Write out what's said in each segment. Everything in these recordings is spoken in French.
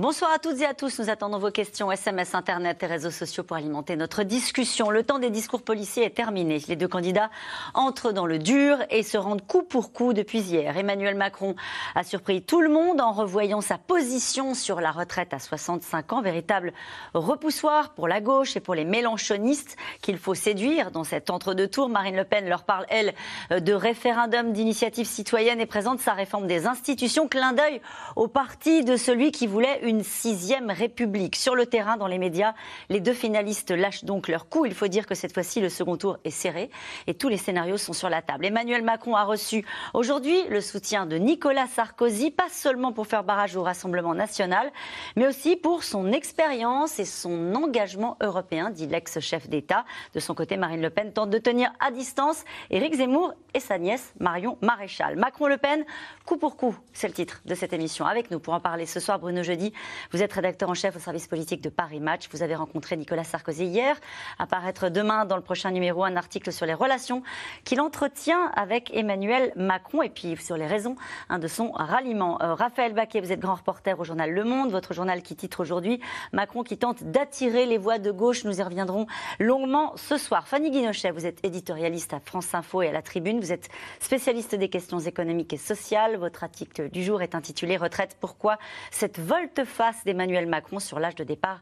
Bonsoir à toutes et à tous. Nous attendons vos questions SMS, Internet et réseaux sociaux pour alimenter notre discussion. Le temps des discours policiers est terminé. Les deux candidats entrent dans le dur et se rendent coup pour coup depuis hier. Emmanuel Macron a surpris tout le monde en revoyant sa position sur la retraite à 65 ans. Véritable repoussoir pour la gauche et pour les mélanchonistes qu'il faut séduire dans cet entre-deux tours. Marine Le Pen leur parle, elle, de référendum d'initiative citoyenne et présente sa réforme des institutions. Clin d'œil au parti de celui qui voulait une sixième république. Sur le terrain, dans les médias, les deux finalistes lâchent donc leur coup. Il faut dire que cette fois-ci, le second tour est serré et tous les scénarios sont sur la table. Emmanuel Macron a reçu aujourd'hui le soutien de Nicolas Sarkozy, pas seulement pour faire barrage au Rassemblement national, mais aussi pour son expérience et son engagement européen, dit l'ex-chef d'État. De son côté, Marine Le Pen tente de tenir à distance Éric Zemmour et sa nièce Marion Maréchal. Macron-Le Pen, coup pour coup, c'est le titre de cette émission. Avec nous pour en parler ce soir, Bruno Jeudi, vous êtes rédacteur en chef au service politique de Paris Match. Vous avez rencontré Nicolas Sarkozy hier. Apparaître demain dans le prochain numéro un article sur les relations qu'il entretient avec Emmanuel Macron et puis sur les raisons hein, de son ralliement. Euh, Raphaël Baquet, vous êtes grand reporter au journal Le Monde, votre journal qui titre aujourd'hui Macron qui tente d'attirer les voix de gauche. Nous y reviendrons longuement ce soir. Fanny Guinochet, vous êtes éditorialiste à France Info et à la Tribune. Vous êtes spécialiste des questions économiques et sociales. Votre article du jour est intitulé Retraite, pourquoi cette volte face d'Emmanuel Macron sur l'âge de départ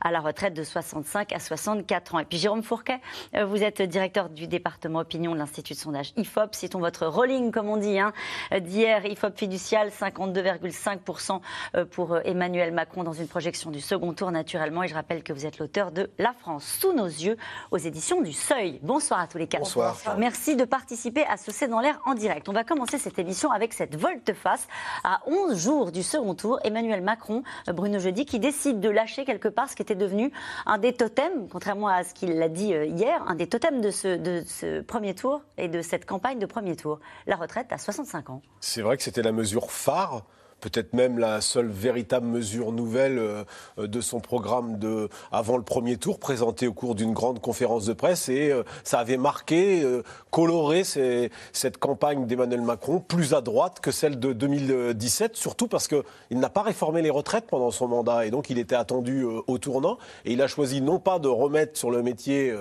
à la retraite de 65 à 64 ans. Et puis Jérôme Fourquet, euh, vous êtes directeur du département opinion de l'Institut de sondage IFOP. Citons votre rolling, comme on dit, hein, d'hier, IFOP fiducial, 52,5% euh, pour euh, Emmanuel Macron dans une projection du second tour, naturellement. Et je rappelle que vous êtes l'auteur de La France sous nos yeux aux éditions du Seuil. Bonsoir à tous les quatre. Bonsoir. Merci de participer à ce C'est dans l'air en direct. On va commencer cette émission avec cette volte-face. À 11 jours du second tour, Emmanuel Macron Bruno Jeudi, qui décide de lâcher quelque part ce qui était devenu un des totems, contrairement à ce qu'il a dit euh, hier, un des totems de ce, de ce premier tour et de cette campagne de premier tour, la retraite à 65 ans. C'est vrai que c'était la mesure phare peut-être même la seule véritable mesure nouvelle euh, de son programme de, avant le premier tour, présenté au cours d'une grande conférence de presse. Et euh, ça avait marqué, euh, coloré cette campagne d'Emmanuel Macron plus à droite que celle de 2017, surtout parce qu'il n'a pas réformé les retraites pendant son mandat. Et donc il était attendu au tournant. Et il a choisi non pas de remettre sur le métier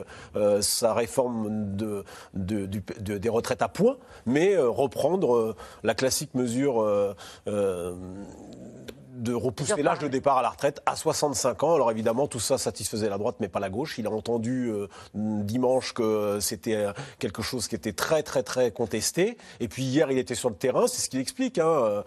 sa réforme de, des retraites à points, mais reprendre la classique mesure de repousser l'âge de départ à la retraite à 65 ans. Alors évidemment, tout ça satisfaisait la droite, mais pas la gauche. Il a entendu euh, dimanche que c'était quelque chose qui était très, très, très contesté. Et puis hier, il était sur le terrain, c'est ce qu'il explique. Hein.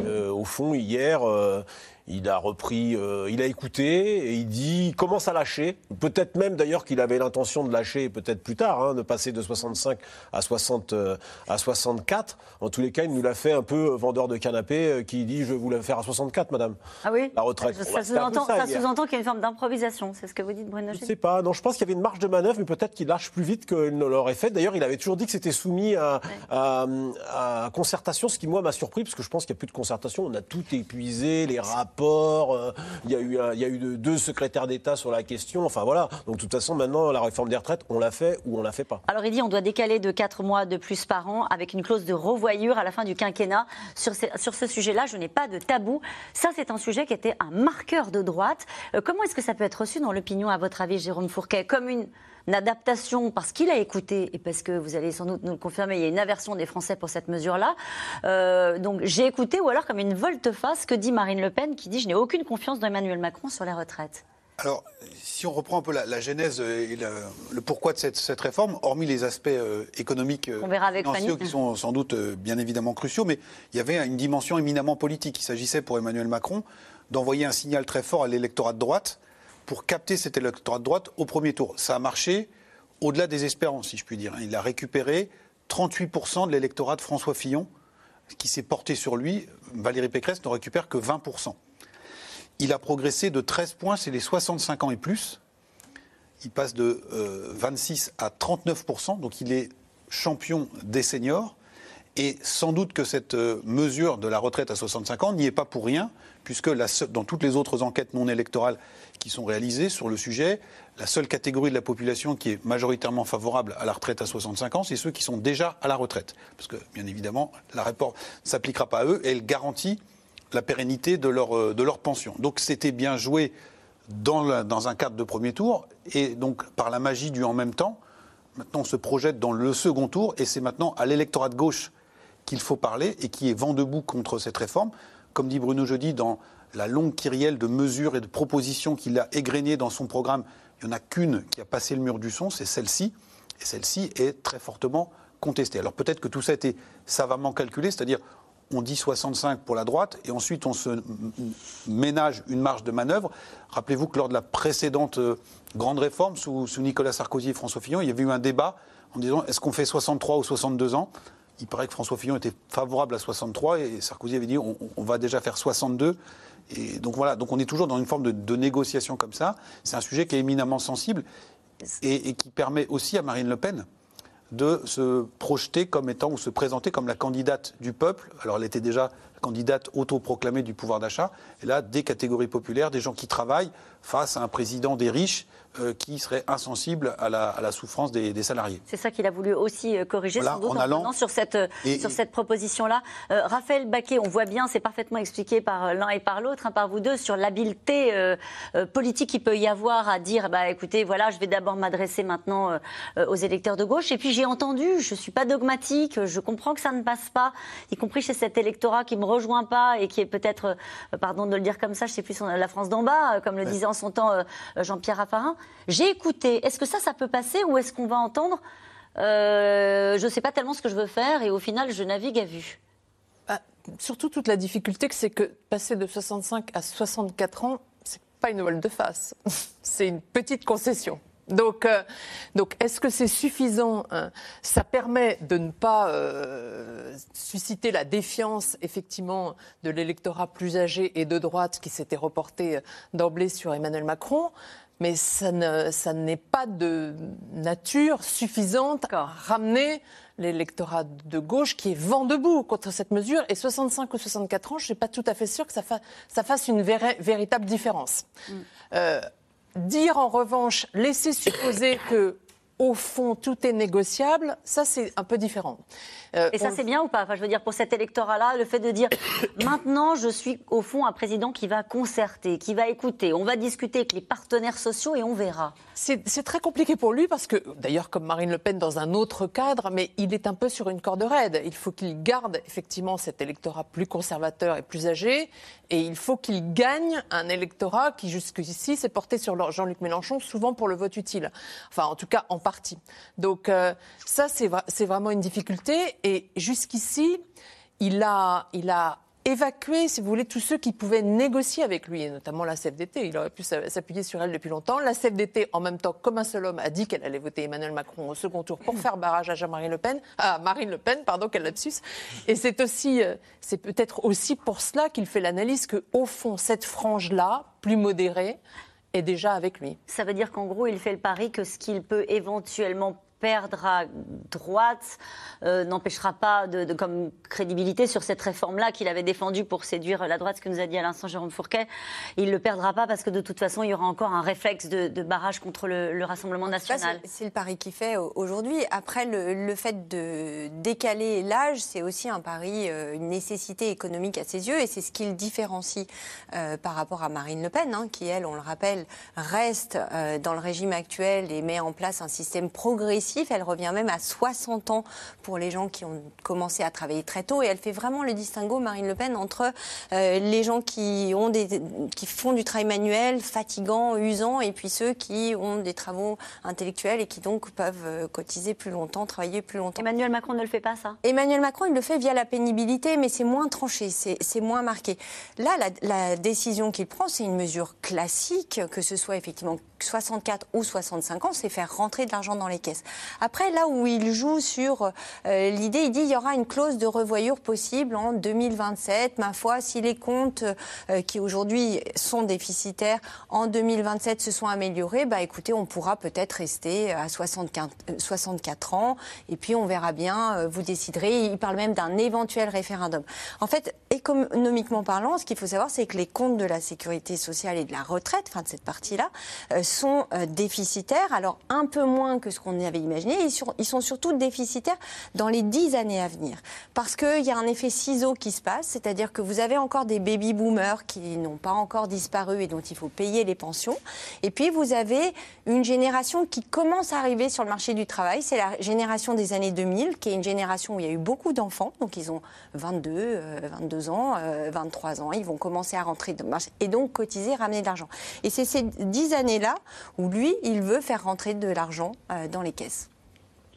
Euh, au fond, hier, euh, il a repris, euh, il a écouté et il dit, il commence à lâcher. Peut-être même d'ailleurs qu'il avait l'intention de lâcher peut-être plus tard, hein, de passer de 65 à 60 euh, à 64. En tous les cas, il nous l'a fait un peu vendeur de canapé euh, qui dit je vais vous la faire à 64, madame. Ah oui. La retraite. Ça, sous-entend qu'il y a une forme d'improvisation. C'est ce que vous dites, Bruno. Je ne sais pas. Non, je pense qu'il y avait une marge de manœuvre, mais peut-être qu'il lâche plus vite qu'il ne l'aurait fait. D'ailleurs, il avait toujours dit que c'était soumis à, à, concertation, ce qui moi m'a surpris parce que je pense qu'il n'y a plus de concertation. On a tout épuisé, les rapports euh, il y a eu, y a eu deux secrétaires d'État sur la question. Enfin voilà. Donc de toute façon, maintenant, la réforme des retraites, on l'a fait ou on la fait pas. Alors il dit on doit décaler de 4 mois de plus par an avec une clause de revoyure à la fin du quinquennat. Sur, sur ce sujet-là, je n'ai pas de tabou. Ça, c'est un sujet qui était un marqueur de droite. Euh, comment est-ce que ça peut être reçu dans l'opinion, à votre avis, Jérôme Fourquet? Comme une une adaptation parce qu'il a écouté et parce que vous allez sans doute nous le confirmer, il y a une aversion des Français pour cette mesure-là. Euh, donc j'ai écouté ou alors comme une volte-face que dit Marine Le Pen qui dit je n'ai aucune confiance dans Emmanuel Macron sur les retraites. Alors, si on reprend un peu la, genèse et le pourquoi de cette, réforme, hormis les aspects euh, économiques on verra avec financiers qui sont sans doute euh, bien évidemment cruciaux, mais il y avait une dimension éminemment politique. Il s'agissait pour Emmanuel Macron d'envoyer un signal très fort à l'électorat de droite pour capter cet électorat de droite au premier tour. Ça a marché au-delà des espérances, si je puis dire. Il a récupéré 38% de l'électorat de François Fillon, qui s'est porté sur lui. Valérie Pécresse ne récupère que 20%. Il a progressé de 13 points, c'est les 65 ans et plus. Il passe de 26 euh, à 39%, donc il est champion des seniors. Et sans doute que cette euh, mesure de la retraite à 65 ans n'y est pas pour rien, puisque dans toutes les autres enquêtes non électorales qui sont réalisées sur le sujet, la seule catégorie de la population qui est majoritairement favorable à la retraite à 65 ans, c'est ceux qui sont déjà à la retraite. Parce que, bien évidemment, la réforme ne s'appliquera pas à eux elle garantit la pérennité de leur, euh, de leur pension. Donc c'était bien joué dans, dans un cadre de premier tour, et donc par la magie du en même temps, maintenant on se projette dans le second tour, et c'est maintenant à l'électorat de gauche qu'il faut parler et qui est vent debout contre cette réforme. Comme dit Bruno Jeudi, dans la longue kyrielle de mesures et de propositions qu'il a égrenées dans son programme, il n'y en a qu'une qui a passé le mur du son, c'est celle-ci. Et celle-ci est très fortement contestée. Alors peut-être que tout ça a été savamment calculé, c'est-à-dire on dit 65 pour la droite et ensuite on se ménage une marge de manœuvre. Rappelez-vous que lors de la précédente euh, grande réforme sous, Nicolas Sarkozy et François Fillon, il y avait eu un débat en disant est-ce qu'on fait 63 ou 62 ans? Il paraît que François Fillon était favorable à 63 et Sarkozy avait dit on, va déjà faire 62. Et donc voilà, donc on est toujours dans une forme de, négociation comme ça. C'est un sujet qui est éminemment sensible et, qui permet aussi à Marine Le Pen de se projeter comme étant ou se présenter comme la candidate du peuple. Alors elle était déjà candidate autoproclamée du pouvoir d'achat. Et là, des catégories populaires, des gens qui travaillent face à un président des riches euh, qui serait insensible à la, souffrance des, salariés. C'est ça qu'il a voulu aussi euh, corriger, sans doute, en, allant, sur cette, euh, sur cette proposition-là. Raphaël Baquet, on voit bien, c'est parfaitement expliqué par l'un et par l'autre, hein, par vous deux, sur l'habileté politique qu'il peut y avoir à dire, bah, écoutez, voilà, je vais d'abord m'adresser maintenant aux électeurs de gauche. Et puis j'ai entendu, je ne suis pas dogmatique, je comprends que ça ne passe pas, y compris chez cet électorat qui me rejoint pas et qui est peut-être, pardon de le dire comme ça, je sais plus, la France d'en bas, comme le disait en son temps Jean-Pierre Raffarin. J'ai écouté. Est-ce que ça, ça peut passer ou est-ce qu'on va entendre euh, Je ne sais pas tellement ce que je veux faire et au final, je navigue à vue? Bah, Surtout, toute la difficulté, c'est que passer de 65 à 64 ans, c'est pas une voile de face. c'est une petite concession. Donc, euh, donc est-ce que c'est suffisant hein? Ça permet de ne pas euh, susciter la défiance, effectivement, de l'électorat plus âgé et de droite qui s'était reporté d'emblée sur Emmanuel Macron mais ça, n'est pas de nature suffisante à ramener l'électorat de gauche qui est vent debout contre cette mesure. Et 65 ou 64 ans, je ne suis pas tout à fait sûr que ça, fasse une véritable différence. Mm. Euh, dire en revanche, laisser supposer que au fond, tout est négociable, ça c'est un peu différent. Euh, et ça c'est bien ou pas? Enfin, Je veux dire, pour cet électorat-là, le fait de dire maintenant je suis au fond un président qui va concerter, qui va écouter, on va discuter avec les partenaires sociaux et on verra. C'est très compliqué pour lui parce que, d'ailleurs comme Marine Le Pen dans un autre cadre, mais il est un peu sur une corde raide. Il faut qu'il garde effectivement cet électorat plus conservateur et plus âgé et il faut qu'il gagne un électorat qui jusqu'ici s'est porté sur Jean-Luc Mélenchon souvent pour le vote utile. Enfin en tout cas en Donc euh, ça, c'est vraiment une difficulté. Et jusqu'ici, il a, il a évacué, si vous voulez, tous ceux qui pouvaient négocier avec lui, et notamment la CFDT. Il aurait pu s'appuyer sur elle depuis longtemps. La CFDT, en même temps, comme un seul homme, a dit qu'elle allait voter Emmanuel Macron au second tour pour faire barrage à Jean-Marie Le Pen, à Marine Le Pen, pardon, quel lapsus. Et c'est aussi, euh, c'est peut-être aussi pour cela qu'il fait l'analyse que, au fond, cette frange-là, plus modérée, déjà avec lui. Ça veut dire qu'en gros, il fait le pari que ce qu'il peut éventuellement perdre à droite euh, n'empêchera pas de, comme crédibilité sur cette réforme-là qu'il avait défendue pour séduire la droite, ce que nous a dit à l'instant Jérôme Fourquet. Il ne le perdra pas parce que de toute façon, il y aura encore un réflexe de, barrage contre le, Rassemblement national. C'est le pari qu'il fait aujourd'hui. Après, le, fait de décaler l'âge, c'est aussi un pari, euh, une nécessité économique à ses yeux et c'est ce qui le différencie euh, par rapport à Marine Le Pen, hein, qui, elle, on le rappelle, reste dans le régime actuel et met en place un système progressif elle revient même à 60 ans pour les gens qui ont commencé à travailler très tôt. Et elle fait vraiment le distinguo, Marine Le Pen, entre euh, les gens qui, ont des, qui font du travail manuel, fatigant, usant, et puis ceux qui ont des travaux intellectuels et qui donc peuvent euh, cotiser plus longtemps, travailler plus longtemps. Emmanuel Macron ne le fait pas, ça? Emmanuel Macron, il le fait via la pénibilité, mais c'est moins tranché, c'est moins marqué. Là, la, la décision qu'il prend, c'est une mesure classique, que ce soit effectivement 64 ou 65 ans, c'est faire rentrer de l'argent dans les caisses. Après, là où il joue sur euh, l'idée, il dit il y aura une clause de revoyure possible en 2027. Ma foi, si les comptes euh, qui aujourd'hui sont déficitaires en 2027 se sont améliorés, bah écoutez, on pourra peut-être rester à 64, 64 ans et puis on verra bien, vous déciderez. Il parle même d'un éventuel référendum. En fait, économiquement parlant, ce qu'il faut savoir, c'est que les comptes de la sécurité sociale et de la retraite, enfin de cette partie-là, sont déficitaires. Alors un peu moins que ce qu'on avait imaginé. Ils sont surtout déficitaires dans les dix années à venir. Parce qu'il y a un effet ciseau qui se passe, c'est-à-dire que vous avez encore des baby-boomers qui n'ont pas encore disparu et dont il faut payer les pensions. Et puis vous avez une génération qui commence à arriver sur le marché du travail. C'est la génération des années 2000, qui est une génération où il y a eu beaucoup d'enfants. Donc ils ont 22, 22 euh, ans, 23 euh, ans. Ils vont commencer à rentrer dans le marché et donc cotiser, ramener de l'argent. Et c'est ces dix années-là où lui, il veut faire rentrer de l'argent euh, dans les caisses.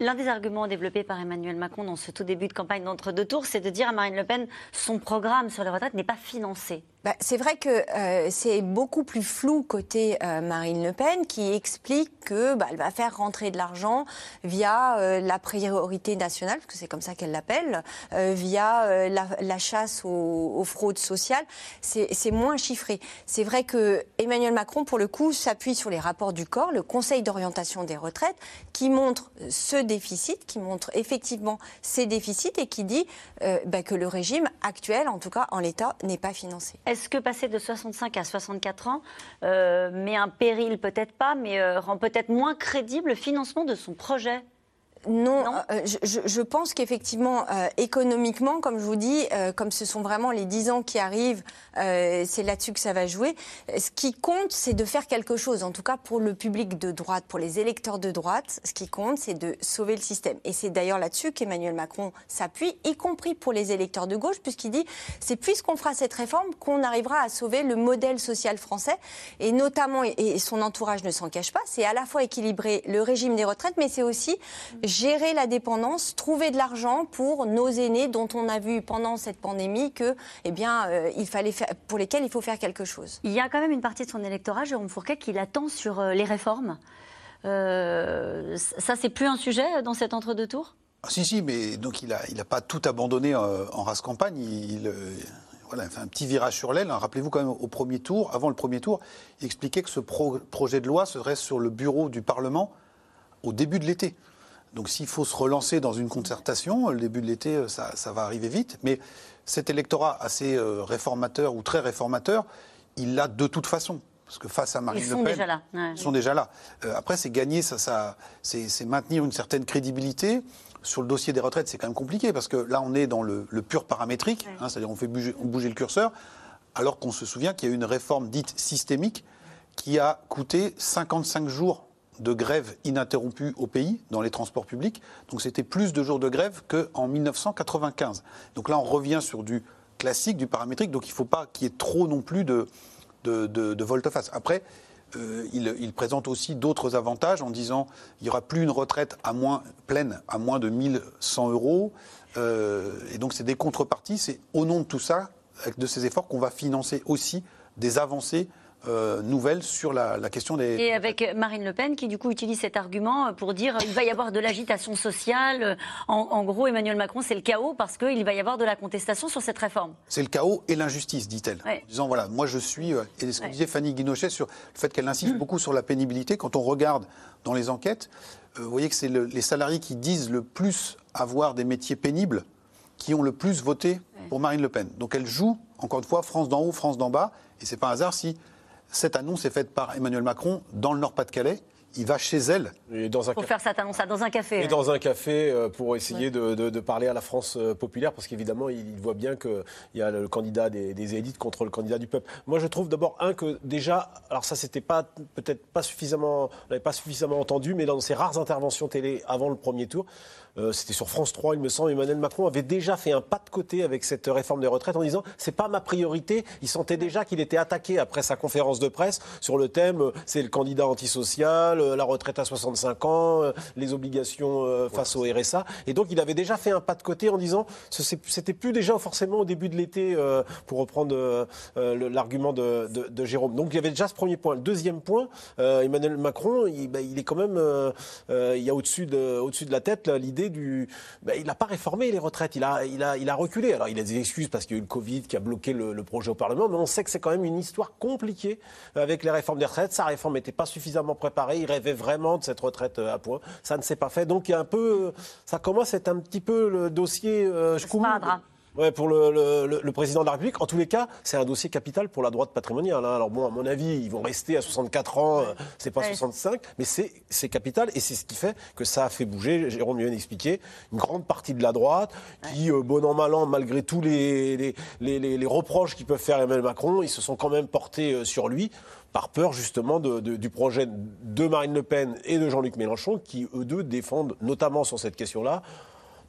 L'un des arguments développés par Emmanuel Macron dans ce tout début de campagne d'entre-deux tours, c'est de dire à Marine Le Pen son programme sur les retraites n'est pas financé. Bah, c'est vrai que euh, c'est beaucoup plus flou côté euh, Marine Le Pen qui explique que bah, elle va faire rentrer de l'argent via euh, la priorité nationale, parce que c'est comme ça qu'elle l'appelle, via la, chasse aux, fraudes sociales. C'est moins chiffré. C'est vrai que Emmanuel Macron, pour le coup, s'appuie sur les rapports du corps, le Conseil d'orientation des retraites, qui montre ce déficit, qui montre effectivement ces déficits et qui dit bah, que le régime actuel, en tout cas en l'état, n'est pas financé. Est-ce que passer de 65 à 64 ans euh, met un péril, peut-être pas, mais euh, rend peut-être moins crédible le financement de son projet? Non, euh, je, pense qu'effectivement, euh, économiquement, comme je vous dis, euh, comme ce sont vraiment les 10 ans qui arrivent, c'est là-dessus que ça va jouer. Ce qui compte, c'est de faire quelque chose, en tout cas pour le public de droite, pour les électeurs de droite, ce qui compte, c'est de sauver le système. Et c'est d'ailleurs là-dessus qu'Emmanuel Macron s'appuie, y compris pour les électeurs de gauche, puisqu'il dit, c'est puisqu'on fera cette réforme qu'on arrivera à sauver le modèle social français, et notamment, et son entourage ne s'en cache pas, c'est à la fois équilibrer le régime des retraites, mais c'est aussi gérer la dépendance, trouver de l'argent pour nos aînés dont on a vu pendant cette pandémie que, eh bien, euh, il fallait faire, pour lesquels il faut faire quelque chose. Il y a quand même une partie de son électorat, Jérôme Fourquet, qui l'attend sur euh, les réformes. Euh, ça, c'est plus un sujet dans cet entre-deux tours ah, Si, si, mais donc il n'a il a pas tout abandonné en race campagne. Il, voilà, fait un petit virage sur l'aile. Rappelez-vous quand même au premier tour, avant le premier tour, il expliquait que ce projet de loi serait sur le bureau du Parlement au début de l'été. Donc s'il faut se relancer dans une concertation, le début de l'été, euh, ça, va arriver vite. Mais cet électorat assez euh, réformateur ou très réformateur, il l'a de toute façon. Parce que face à Marine ils Le Pen, déjà là. ils sont déjà là. Euh, après, c'est gagner, ça, ça c'est maintenir une certaine crédibilité. Sur le dossier des retraites, c'est quand même compliqué parce que là, on est dans le, pur paramétrique, hein, c'est-à-dire on fait bouger, bouger le curseur, alors qu'on se souvient qu'il y a eu une réforme dite systémique qui a coûté 55 jours de grève ininterrompue au pays dans les transports publics. Donc c'était plus de jours de grève qu'en 1995. Donc là, on revient sur du classique, du paramétrique. Donc il ne faut pas qu'il y ait trop non plus de, de, volte-face. Après, euh, il, présente aussi d'autres avantages en disant il n'y aura plus une retraite à moins, pleine à moins de 1100 euros. Euh, et donc c'est des contreparties. C'est au nom de tout ça, de ces efforts, qu'on va financer aussi des avancées euh, nouvelles sur la, question des... Et avec Marine Le Pen qui du coup utilise cet argument pour dire il va y avoir de l'agitation sociale. En, gros, Emmanuel Macron, c'est le chaos parce qu'il va y avoir de la contestation sur cette réforme. C'est le chaos et l'injustice, dit-elle. En disant voilà, moi je suis... Euh, et ce que disait Fanny Guinochet sur le fait qu'elle insiste beaucoup sur la pénibilité. Quand on regarde dans les enquêtes, euh, vous voyez que c'est les salariés qui disent le plus avoir des métiers pénibles qui ont le plus voté pour Marine Le Pen. Donc elle joue, encore une fois, France d'en haut, France d'en bas. Et c'est pas un hasard si cette annonce est faite par Emmanuel Macron dans le Nord-Pas-de-Calais. Il va chez elle. Et dans un pour faire cette annonce dans un café. Et dans un café euh, pour essayer de, parler à la France euh, populaire, parce qu'évidemment, il voit bien qu'il y a le candidat des, élites contre le candidat du peuple. Moi, je trouve d'abord, un, que déjà, alors ça, c'était pas, peut-être pas suffisamment, on n'avait pas suffisamment entendu, mais dans ses rares interventions télé avant le premier tour, euh, c'était sur France 3, il me semble, Emmanuel Macron avait déjà fait un pas de côté avec cette réforme des retraites en disant c'est pas ma priorité. Il sentait déjà qu'il était attaqué après sa conférence de presse sur le thème euh, c'est le candidat antisocial, la retraite à 65 ans, les obligations face au RSA. Et donc il avait déjà fait un pas de côté en disant c'était plus déjà forcément au début de l'été, pour reprendre l'argument de, de, Jérôme. Donc il y avait déjà ce premier point. Le deuxième point, Emmanuel Macron, il, bah, il est quand même, il y a au-dessus de, au-dessus de la tête l'idée du. Ben, il n'a pas réformé les retraites, il a, il, a, il a reculé. Alors il a des excuses parce qu'il y a eu le Covid qui a bloqué le, projet au Parlement, mais on sait que c'est quand même une histoire compliquée avec les réformes des retraites. Sa réforme n'était pas suffisamment préparée, il rêvait vraiment de cette retraite euh, à point. Ça ne s'est pas fait. Donc il y a un peu. Ça commence à être un petit peu le dossier. Euh, je Ouais, pour le, président de la République. En tous les cas, c'est un dossier capital pour la droite patrimoniale. Hein. Alors bon, à mon avis, ils vont rester à 64 ans, euh, c'est pas 65, mais c'est capital et c'est ce qui fait que ça a fait bouger, Jérôme vient d'expliquer, une grande partie de la droite qui, euh, bon an, mal an, malgré tous les, les, reproches qu'ils peuvent faire Emmanuel Macron, ils se sont quand même portés euh, sur lui par peur justement du projet de Marine Le Pen et de Jean-Luc Mélenchon qui, eux deux, défendent notamment sur cette question-là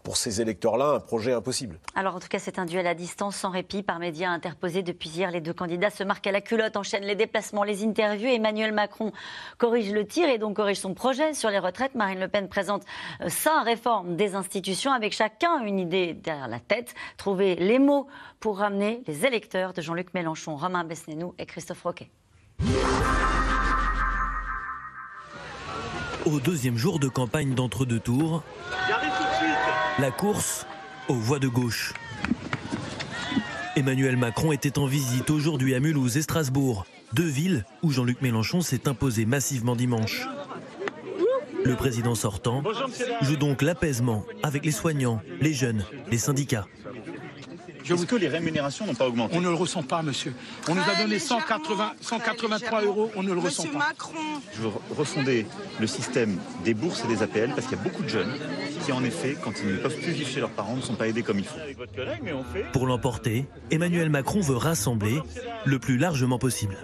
pour ces électeurs-là un projet impossible. Alors en tout cas, c'est un duel à distance sans répit par médias interposés depuis hier. Les deux candidats se marquent à la culotte, enchaînent les déplacements, les interviews. Emmanuel Macron corrige le tir et donc corrige son projet sur les retraites. Marine Le Pen présente euh, sa réforme des institutions avec chacun une idée derrière la tête. Trouver les mots pour ramener les électeurs de Jean-Luc Mélenchon, Romain Besnénou et Christophe Roquet. Au deuxième jour de campagne d'entre-deux tours, la course aux voies de gauche. Emmanuel Macron était en visite aujourd'hui à Mulhouse et Strasbourg, deux villes où Jean-Luc Mélenchon s'est imposé massivement dimanche. Le président sortant joue donc l'apaisement avec les soignants, les jeunes, les syndicats. Est-ce que les rémunérations n'ont pas augmenté? On ne le ressent pas, monsieur. On nous a donné 180, 183 euros, on ne le ressent pas. Macron. Je veux refonder le système des bourses et des APL parce qu'il y a beaucoup de jeunes qui, en effet, quand ils ne peuvent plus vivre chez leurs parents, ne sont pas aidés comme il faut. Pour l'emporter, Emmanuel Macron veut rassembler le plus largement possible.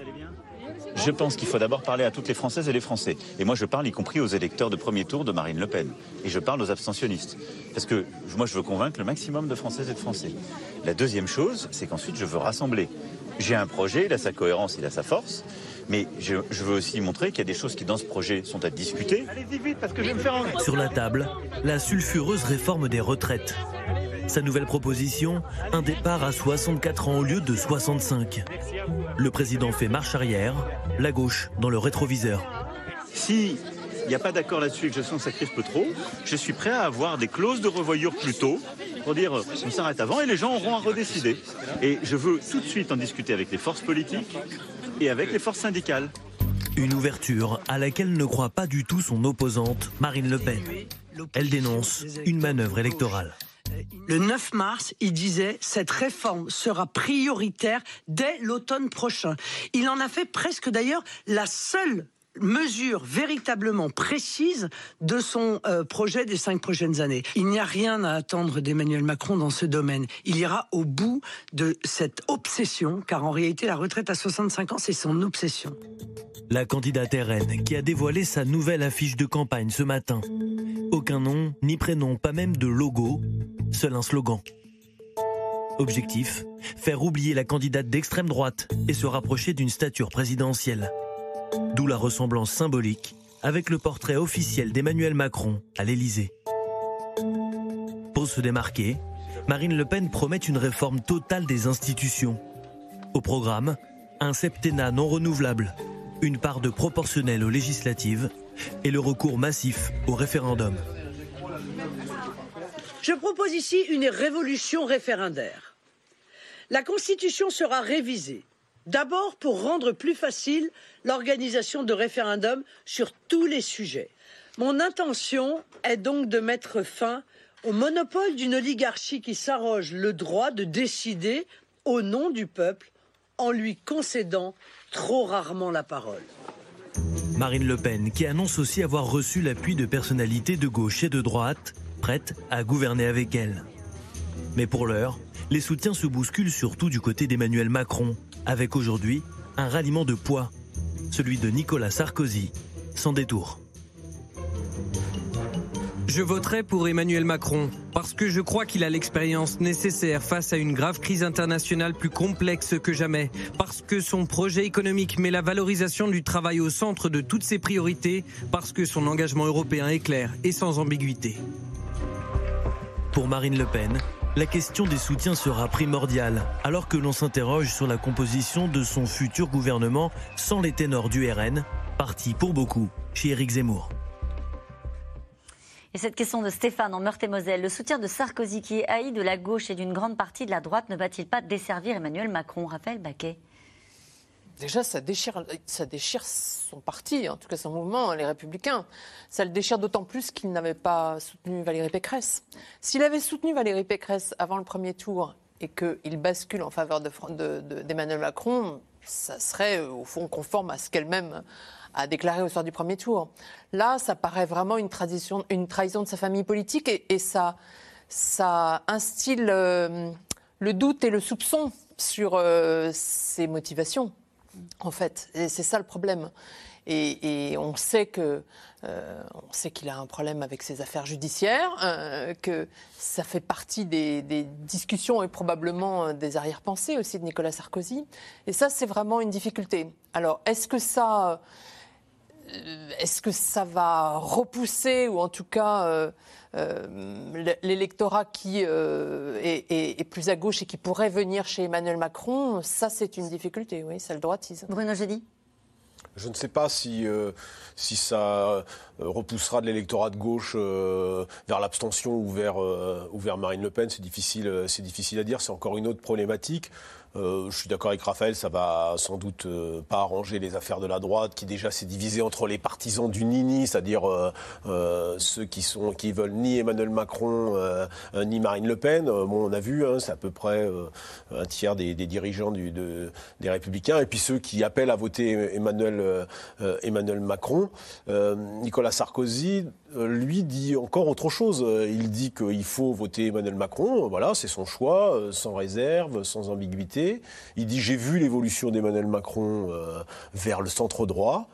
Je pense qu'il faut d'abord parler à toutes les Françaises et les Français. Et moi, je parle y compris aux électeurs de premier tour de Marine Le Pen. Et je parle aux abstentionnistes. Parce que moi, je veux convaincre le maximum de Françaises et de Français. La deuxième chose, c'est qu'ensuite, je veux rassembler. J'ai un projet, il a sa cohérence, il a sa force. Mais je, veux aussi montrer qu'il y a des choses qui, dans ce projet, sont à discuter. Allez-y vite, parce que je vais me faire Sur la table, la sulfureuse réforme des retraites. Sa nouvelle proposition, un départ à 64 ans au lieu de 65. Le président fait marche arrière, la gauche dans le rétroviseur. Si il n'y a pas d'accord là-dessus et que je sens que ça crispe trop, je suis prêt à avoir des clauses de revoyure plus tôt pour dire on s'arrête avant et les gens auront à redécider. Et je veux tout de suite en discuter avec les forces politiques et avec les forces syndicales. Une ouverture à laquelle ne croit pas du tout son opposante, Marine Le Pen. Elle dénonce une manœuvre électorale. Le 9 mars, il disait cette réforme sera prioritaire dès l'automne prochain. Il en a fait presque d'ailleurs la seule mesure véritablement précise de son euh, projet des cinq prochaines années. Il n'y a rien à attendre d'Emmanuel Macron dans ce domaine. Il ira au bout de cette obsession, car en réalité, la retraite à 65 ans, c'est son obsession. La candidate RN qui a dévoilé sa nouvelle affiche de campagne ce matin. Aucun nom, ni prénom, pas même de logo, seul un slogan. Objectif faire oublier la candidate d'extrême droite et se rapprocher d'une stature présidentielle. D'où la ressemblance symbolique avec le portrait officiel d'Emmanuel Macron à l'Élysée. Pour se démarquer, Marine Le Pen promet une réforme totale des institutions. Au programme, un septennat non renouvelable, une part de proportionnel aux législatives et le recours massif au référendum. Je propose ici une révolution référendaire. La Constitution sera révisée, d'abord pour rendre plus facile l'organisation de référendums sur tous les sujets. Mon intention est donc de mettre fin au monopole d'une oligarchie qui s'arroge le droit de décider au nom du peuple en lui concédant trop rarement la parole. Marine Le Pen, qui annonce aussi avoir reçu l'appui de personnalités de gauche et de droite, prête à gouverner avec elle. Mais pour l'heure, les soutiens se bousculent surtout du côté d'Emmanuel Macron, avec aujourd'hui un ralliement de poids, celui de Nicolas Sarkozy, sans détour. Je voterai pour Emmanuel Macron parce que je crois qu'il a l'expérience nécessaire face à une grave crise internationale plus complexe que jamais, parce que son projet économique met la valorisation du travail au centre de toutes ses priorités, parce que son engagement européen est clair et sans ambiguïté. Pour Marine Le Pen, la question des soutiens sera primordiale, alors que l'on s'interroge sur la composition de son futur gouvernement sans les ténors du RN, parti pour beaucoup chez Éric Zemmour. Et cette question de Stéphane en Meurthe-et-Moselle, le soutien de Sarkozy qui est haï de la gauche et d'une grande partie de la droite ne va-t-il pas desservir Emmanuel Macron? Raphaël Baquet Déjà, ça déchire, son parti, en tout cas son mouvement, les Républicains. Ça le déchire d'autant plus qu'il n'avait pas soutenu Valérie Pécresse. S'il avait soutenu Valérie Pécresse avant le premier tour et qu'il bascule en faveur d'Emmanuel de, Macron, ça serait au fond conforme à ce qu'elle-même a déclaré au soir du premier tour. Là, ça paraît vraiment une trahison de sa famille politique et, ça, ça instille euh, le doute et le soupçon sur euh, ses motivations en fait. Et c'est ça le problème. Et, on sait euh, sait qu'il a un problème avec ses affaires judiciaires, euh, que ça fait partie des, discussions et probablement des arrière-pensées aussi de Nicolas Sarkozy. Et ça, c'est vraiment une difficulté. Alors, est-ce que ça, euh, est-ce que ça va repousser ou en tout cas l'électorat qui est, plus à gauche et qui pourrait venir chez Emmanuel Macron, ça c'est une difficulté, oui, ça le droitise. Bruno Jeudi? Je ne sais pas si, euh, si ça euh, repoussera de l'électorat de gauche euh, vers l'abstention ou vers, ou vers Marine Le Pen. C'est difficile, c'est difficile à dire. C'est encore une autre problématique. Euh, je suis d'accord avec Raphaël, ça va sans doute euh, pas arranger les affaires de la droite, qui déjà s'est divisée entre les partisans du Nini, c'est-à-dire euh, ceux qui sont qui veulent ni Emmanuel Macron ni Marine Le Pen. bon, on a vu, hein, c'est à peu près un tiers des, dirigeants des Républicains, et puis ceux qui appellent à voter Emmanuel Macron. Nicolas Sarkozy lui dit encore autre chose. Il dit qu'il faut voter Emmanuel Macron, voilà, c'est son choix, euh, sans réserve, sans ambiguïté. Il dit j'ai vu l'évolution d'Emmanuel Macron euh, vers le centre droit.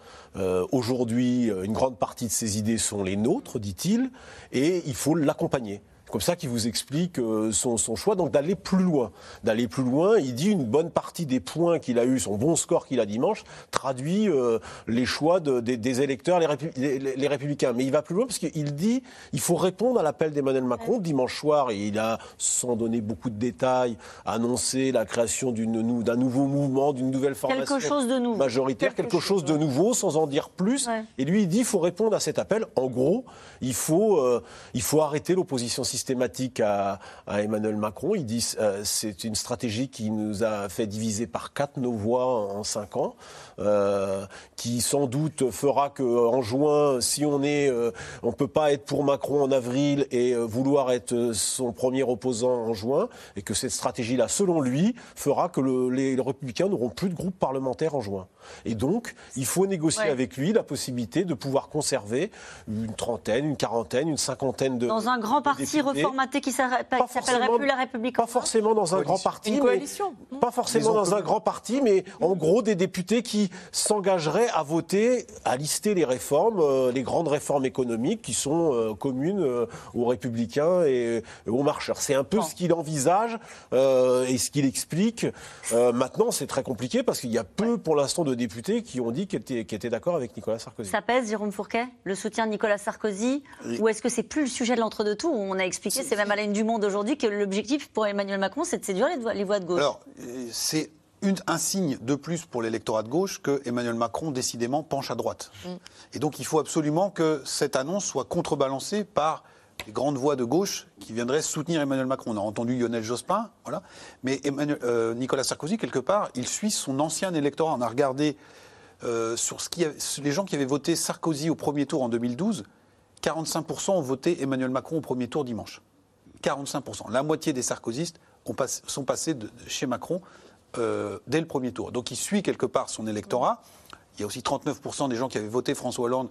Aujourd'hui, une grande partie de ses idées sont les nôtres, dit-il, et il faut l'accompagner comme ça qu'il vous explique euh, son, choix, donc d'aller plus loin. D'aller plus loin, il dit une bonne partie des points qu'il a eu, son bon score qu'il a dimanche, traduit euh, les choix des électeurs, les, républicains. Mais il va plus loin parce qu'il dit il faut répondre à l'appel d'Emmanuel Macron dimanche soir, et il a, sans donner beaucoup de détails, annoncé la création d'un nouveau mouvement, d'une nouvelle formation quelque chose de nouveau. majoritaire, quelque, chose, de nouveau, sans en dire plus. Et lui, il dit il faut répondre à cet appel. En gros, il faut, euh, il faut arrêter l'opposition systémique systématique à, Emmanuel Macron. Il dit euh, c'est une stratégie qui nous a fait diviser par quatre nos voix en, cinq ans, euh, qui sans doute fera qu'en juin, si on est, euh, on peut pas être pour Macron en avril et vouloir être son premier opposant en juin, et que cette stratégie-là, selon lui, fera que les, républicains n'auront plus de groupe parlementaire en juin. Et donc, il faut négocier avec lui la possibilité de pouvoir conserver une trentaine, une quarantaine, une cinquantaine de. Dans un grand parti reformaté qui s'appellerait plus la République Pas forcément dans un grand parti. Une coalition. pas forcément dans un grand parti, mais en gros des députés qui s'engageraient à voter, à lister les réformes, euh, les grandes réformes économiques qui sont euh, communes euh, aux républicains et, aux marcheurs. C'est un peu ce qu'il envisage et ce qu'il explique. maintenant, c'est très compliqué parce qu'il y a peu pour l'instant de députés qui ont dit qu'ils étaient, étaient d'accord avec Nicolas Sarkozy. Ça pèse, Jérôme Fourquet, le soutien de Nicolas Sarkozy? Ou est-ce que c'est plus le sujet de l'entre-deux-tours? On a expliqué c'est même à la du Monde aujourd'hui que l'objectif pour Emmanuel Macron, c'est de séduire les voix de gauche. Alors, euh, un signe de plus pour l'électorat de gauche que Emmanuel Macron décidément penche à droite. Mm. Et donc il faut absolument que cette annonce soit contrebalancée par les grandes voix de gauche qui viendraient soutenir Emmanuel Macron. On a entendu Lionel Jospin, voilà. Mais euh, Nicolas Sarkozy, quelque part, il suit son ancien électorat. On a regardé euh, sur ce qui les gens qui avaient voté Sarkozy au premier tour en 2012. 45% ont voté Emmanuel Macron au premier tour dimanche. 45%. La moitié des sarkozystes sont passés de, chez Macron euh, dès le premier tour. Donc il suit quelque part son électorat. Il y a aussi 39% des gens qui avaient voté François Hollande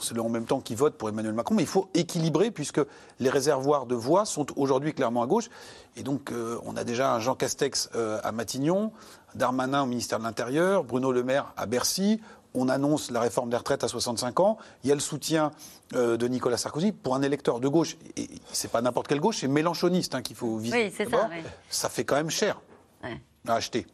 c'est en même temps qui vote pour Emmanuel Macron, mais il faut équilibrer puisque les réservoirs de voix sont aujourd'hui clairement à gauche. Et donc, euh, on a déjà un Jean Castex euh, à Matignon, Darmanin au ministère de l'Intérieur, Bruno Le Maire à Bercy. On annonce la réforme des retraites à 65 ans. Il y a le soutien euh, de Nicolas Sarkozy pour un électeur de gauche. Et c'est pas n'importe quelle gauche, c'est mélanchoniste hein, qu'il faut viser. Oui, c'est ça, oui. Ça fait quand même cher Ouais. À acheter.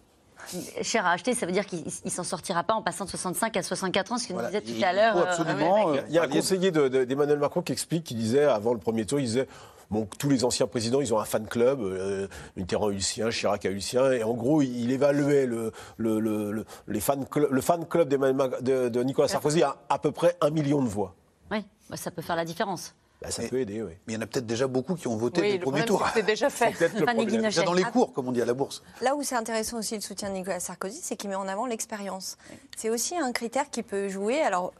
Cher à acheter, ça veut dire qu'il ne s'en sortira pas en passant de 65 à 64 ans, ce que nous disait tout à l'heure. euh, absolument, Emmanuel euh. Il y a un conseiller de- de- d'Emmanuel Macron qui explique, qui disait, avant le premier tour, il disait bon, tous les anciens présidents, ils ont un fan club, euh, Mitterrand a eu sien, Chirac a eu sien, et en gros, il évaluait le, le, le, le- les fan club, le fan club d'Emmanuel de, de Nicolas Sarkozy à à peu près un million de voix. Oui, bah, ça peut faire la différence. Bah, ça Mais- peut aider, oui. Mais il y en a peut-être déjà beaucoup qui ont voté Oui, dès le premier tour. c'est déjà fait. Déjà dans les cours, comme on dit à la bourse. Là où c'est intéressant aussi le soutien de Nicolas Sarkozy, c'est qu'il met en avant l'expérience. C'est aussi un critère qui peut jouer. Alors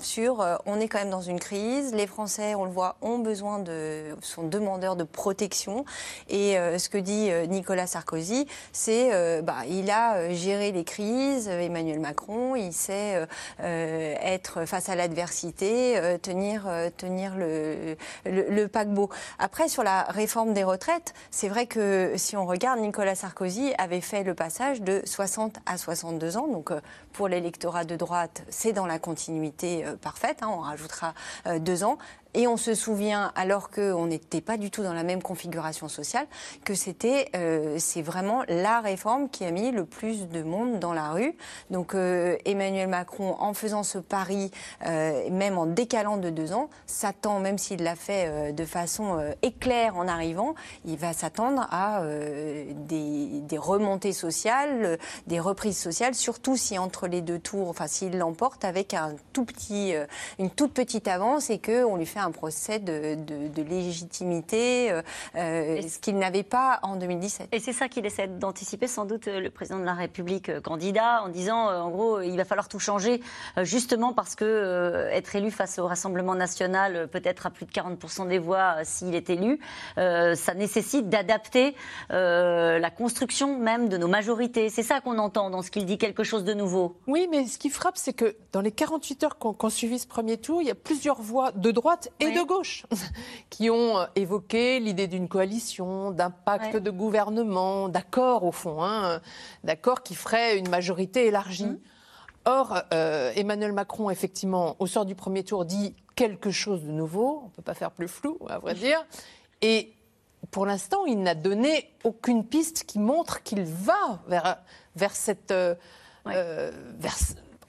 sur, euh, on est quand même dans une crise. Les Français, on le voit, ont besoin de, sont demandeurs de protection. Et euh, ce que dit euh, Nicolas Sarkozy, c'est, euh, bah, il a euh, géré les crises. euh, Emmanuel Macron, il sait euh, euh, être face à l'adversité, euh, tenir, euh, tenir le, le, le paquebot. Après, sur la réforme des retraites, c'est vrai que si on regarde, Nicolas Sarkozy avait fait le passage de 60 à 62 ans. Donc, euh, pour l'électorat de droite, c'est dans la continuité euh, parfaite. hein, on rajoutera euh, deux ans. Et on se souvient, alors qu'on n'était pas du tout dans la même configuration sociale, que c'était, euh, c'est vraiment la réforme qui a mis le plus de monde dans la rue. Donc euh, Emmanuel Macron, en faisant ce pari, euh, même en décalant de deux ans, s'attend, même s'il l'a fait de façon éclair en arrivant, il va s'attendre à des, remontées sociales, des reprises sociales, surtout si entre les deux tours, enfin s'il l'emporte avec un tout petit, une toute petite avance et qu'on lui fait un procès de, de- de légitimité, euh, euh, ce qu'il n'avait pas en 2017. Et c'est ça qu'il essaie d'anticiper sans doute euh, le président de la République candidat en disant en gros il va falloir tout changer justement parce que euh, être élu face au Rassemblement national peut-être à plus de 40% des voix s'il est élu euh, ça nécessite d'adapter euh, la construction même de nos majorités. C'est ça qu'on entend dans ce qu'il dit quelque chose de nouveau. Oui, mais ce qui frappe, c'est que dans les 48 heures qu'on qu'on suivi ce premier tour, il y a plusieurs voix de droite et de gauche qui ont euh, évoqué l'idée d'une coalition, d'un pacte Ouais. de gouvernement, d'accord au fond, hein, d'accord qui ferait une majorité élargie. Mmh. Or, euh, Emmanuel Macron, effectivement, au sort du premier tour, dit quelque chose de nouveau. On ne peut pas faire plus flou, à vrai dire. Et pour l'instant, il n'a donné aucune piste qui montre qu'il va vers, vers cette. euh, Ouais. euh, vers-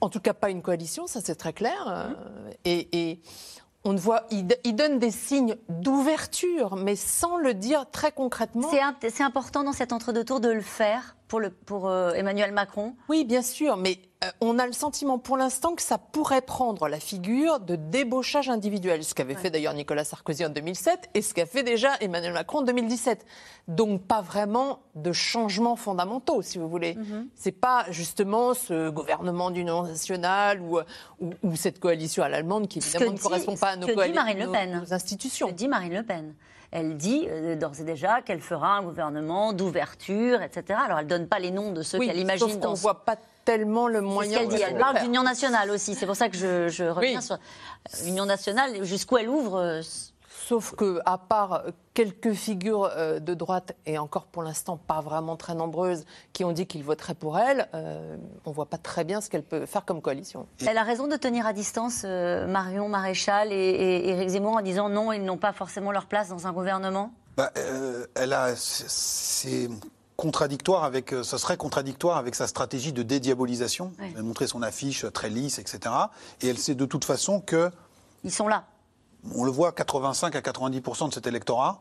en tout cas, pas une coalition, ça c'est très clair. euh, et, et on voit, il, donne des signes d'ouverture, mais sans le dire très concrètement. C'est important dans cet entre-deux tours de le faire pour, le, pour euh, Emmanuel Macron? Oui, bien sûr, mais euh, on a le sentiment pour l'instant que ça pourrait prendre la figure de débauchage individuel, ce qu'avait fait d'ailleurs Nicolas Sarkozy en 2007 et ce qu'a fait déjà Emmanuel Macron en 2017. Donc pas vraiment de changements fondamentaux, si vous voulez. C'est pas justement ce gouvernement d'union nationale ou, ou, ou cette coalition à l'allemande qui Ce évidemment ne dit- correspond pas à ce nos, que dit Marine Le Pen. nos institutions. Que dit Marine Le Pen. Elle dit euh, d'ores et déjà qu'elle fera un gouvernement d'ouverture, etc. Alors elle donne pas les noms de ceux Oui, qu'elle sauf imagine qu'on dans ne ce- voit pas tellement le moyen. qu'elle dit. le Elle parle d'union nationale aussi. C'est pour ça que je, je reviens Oui. sur l'union nationale. Jusqu'où elle ouvre euh, Sauf que, à part quelques figures euh, de droite, et encore pour l'instant pas vraiment très nombreuses, qui ont dit qu'ils voteraient pour elle, euh, on voit pas très bien ce qu'elle peut faire comme coalition. Elle a raison de tenir à distance euh, Marion Maréchal et, et Éric Zemmour en disant non, ils n'ont pas forcément leur place dans un gouvernement. Bah, euh, elle a, c'est- contradictoire avec, ça serait contradictoire avec sa stratégie de dédiabolisation. Oui. Elle a montré son affiche très lisse, etc. Et elle sait de toute façon que, Ils sont là. On le voit, 85 à 90% de cet électorat,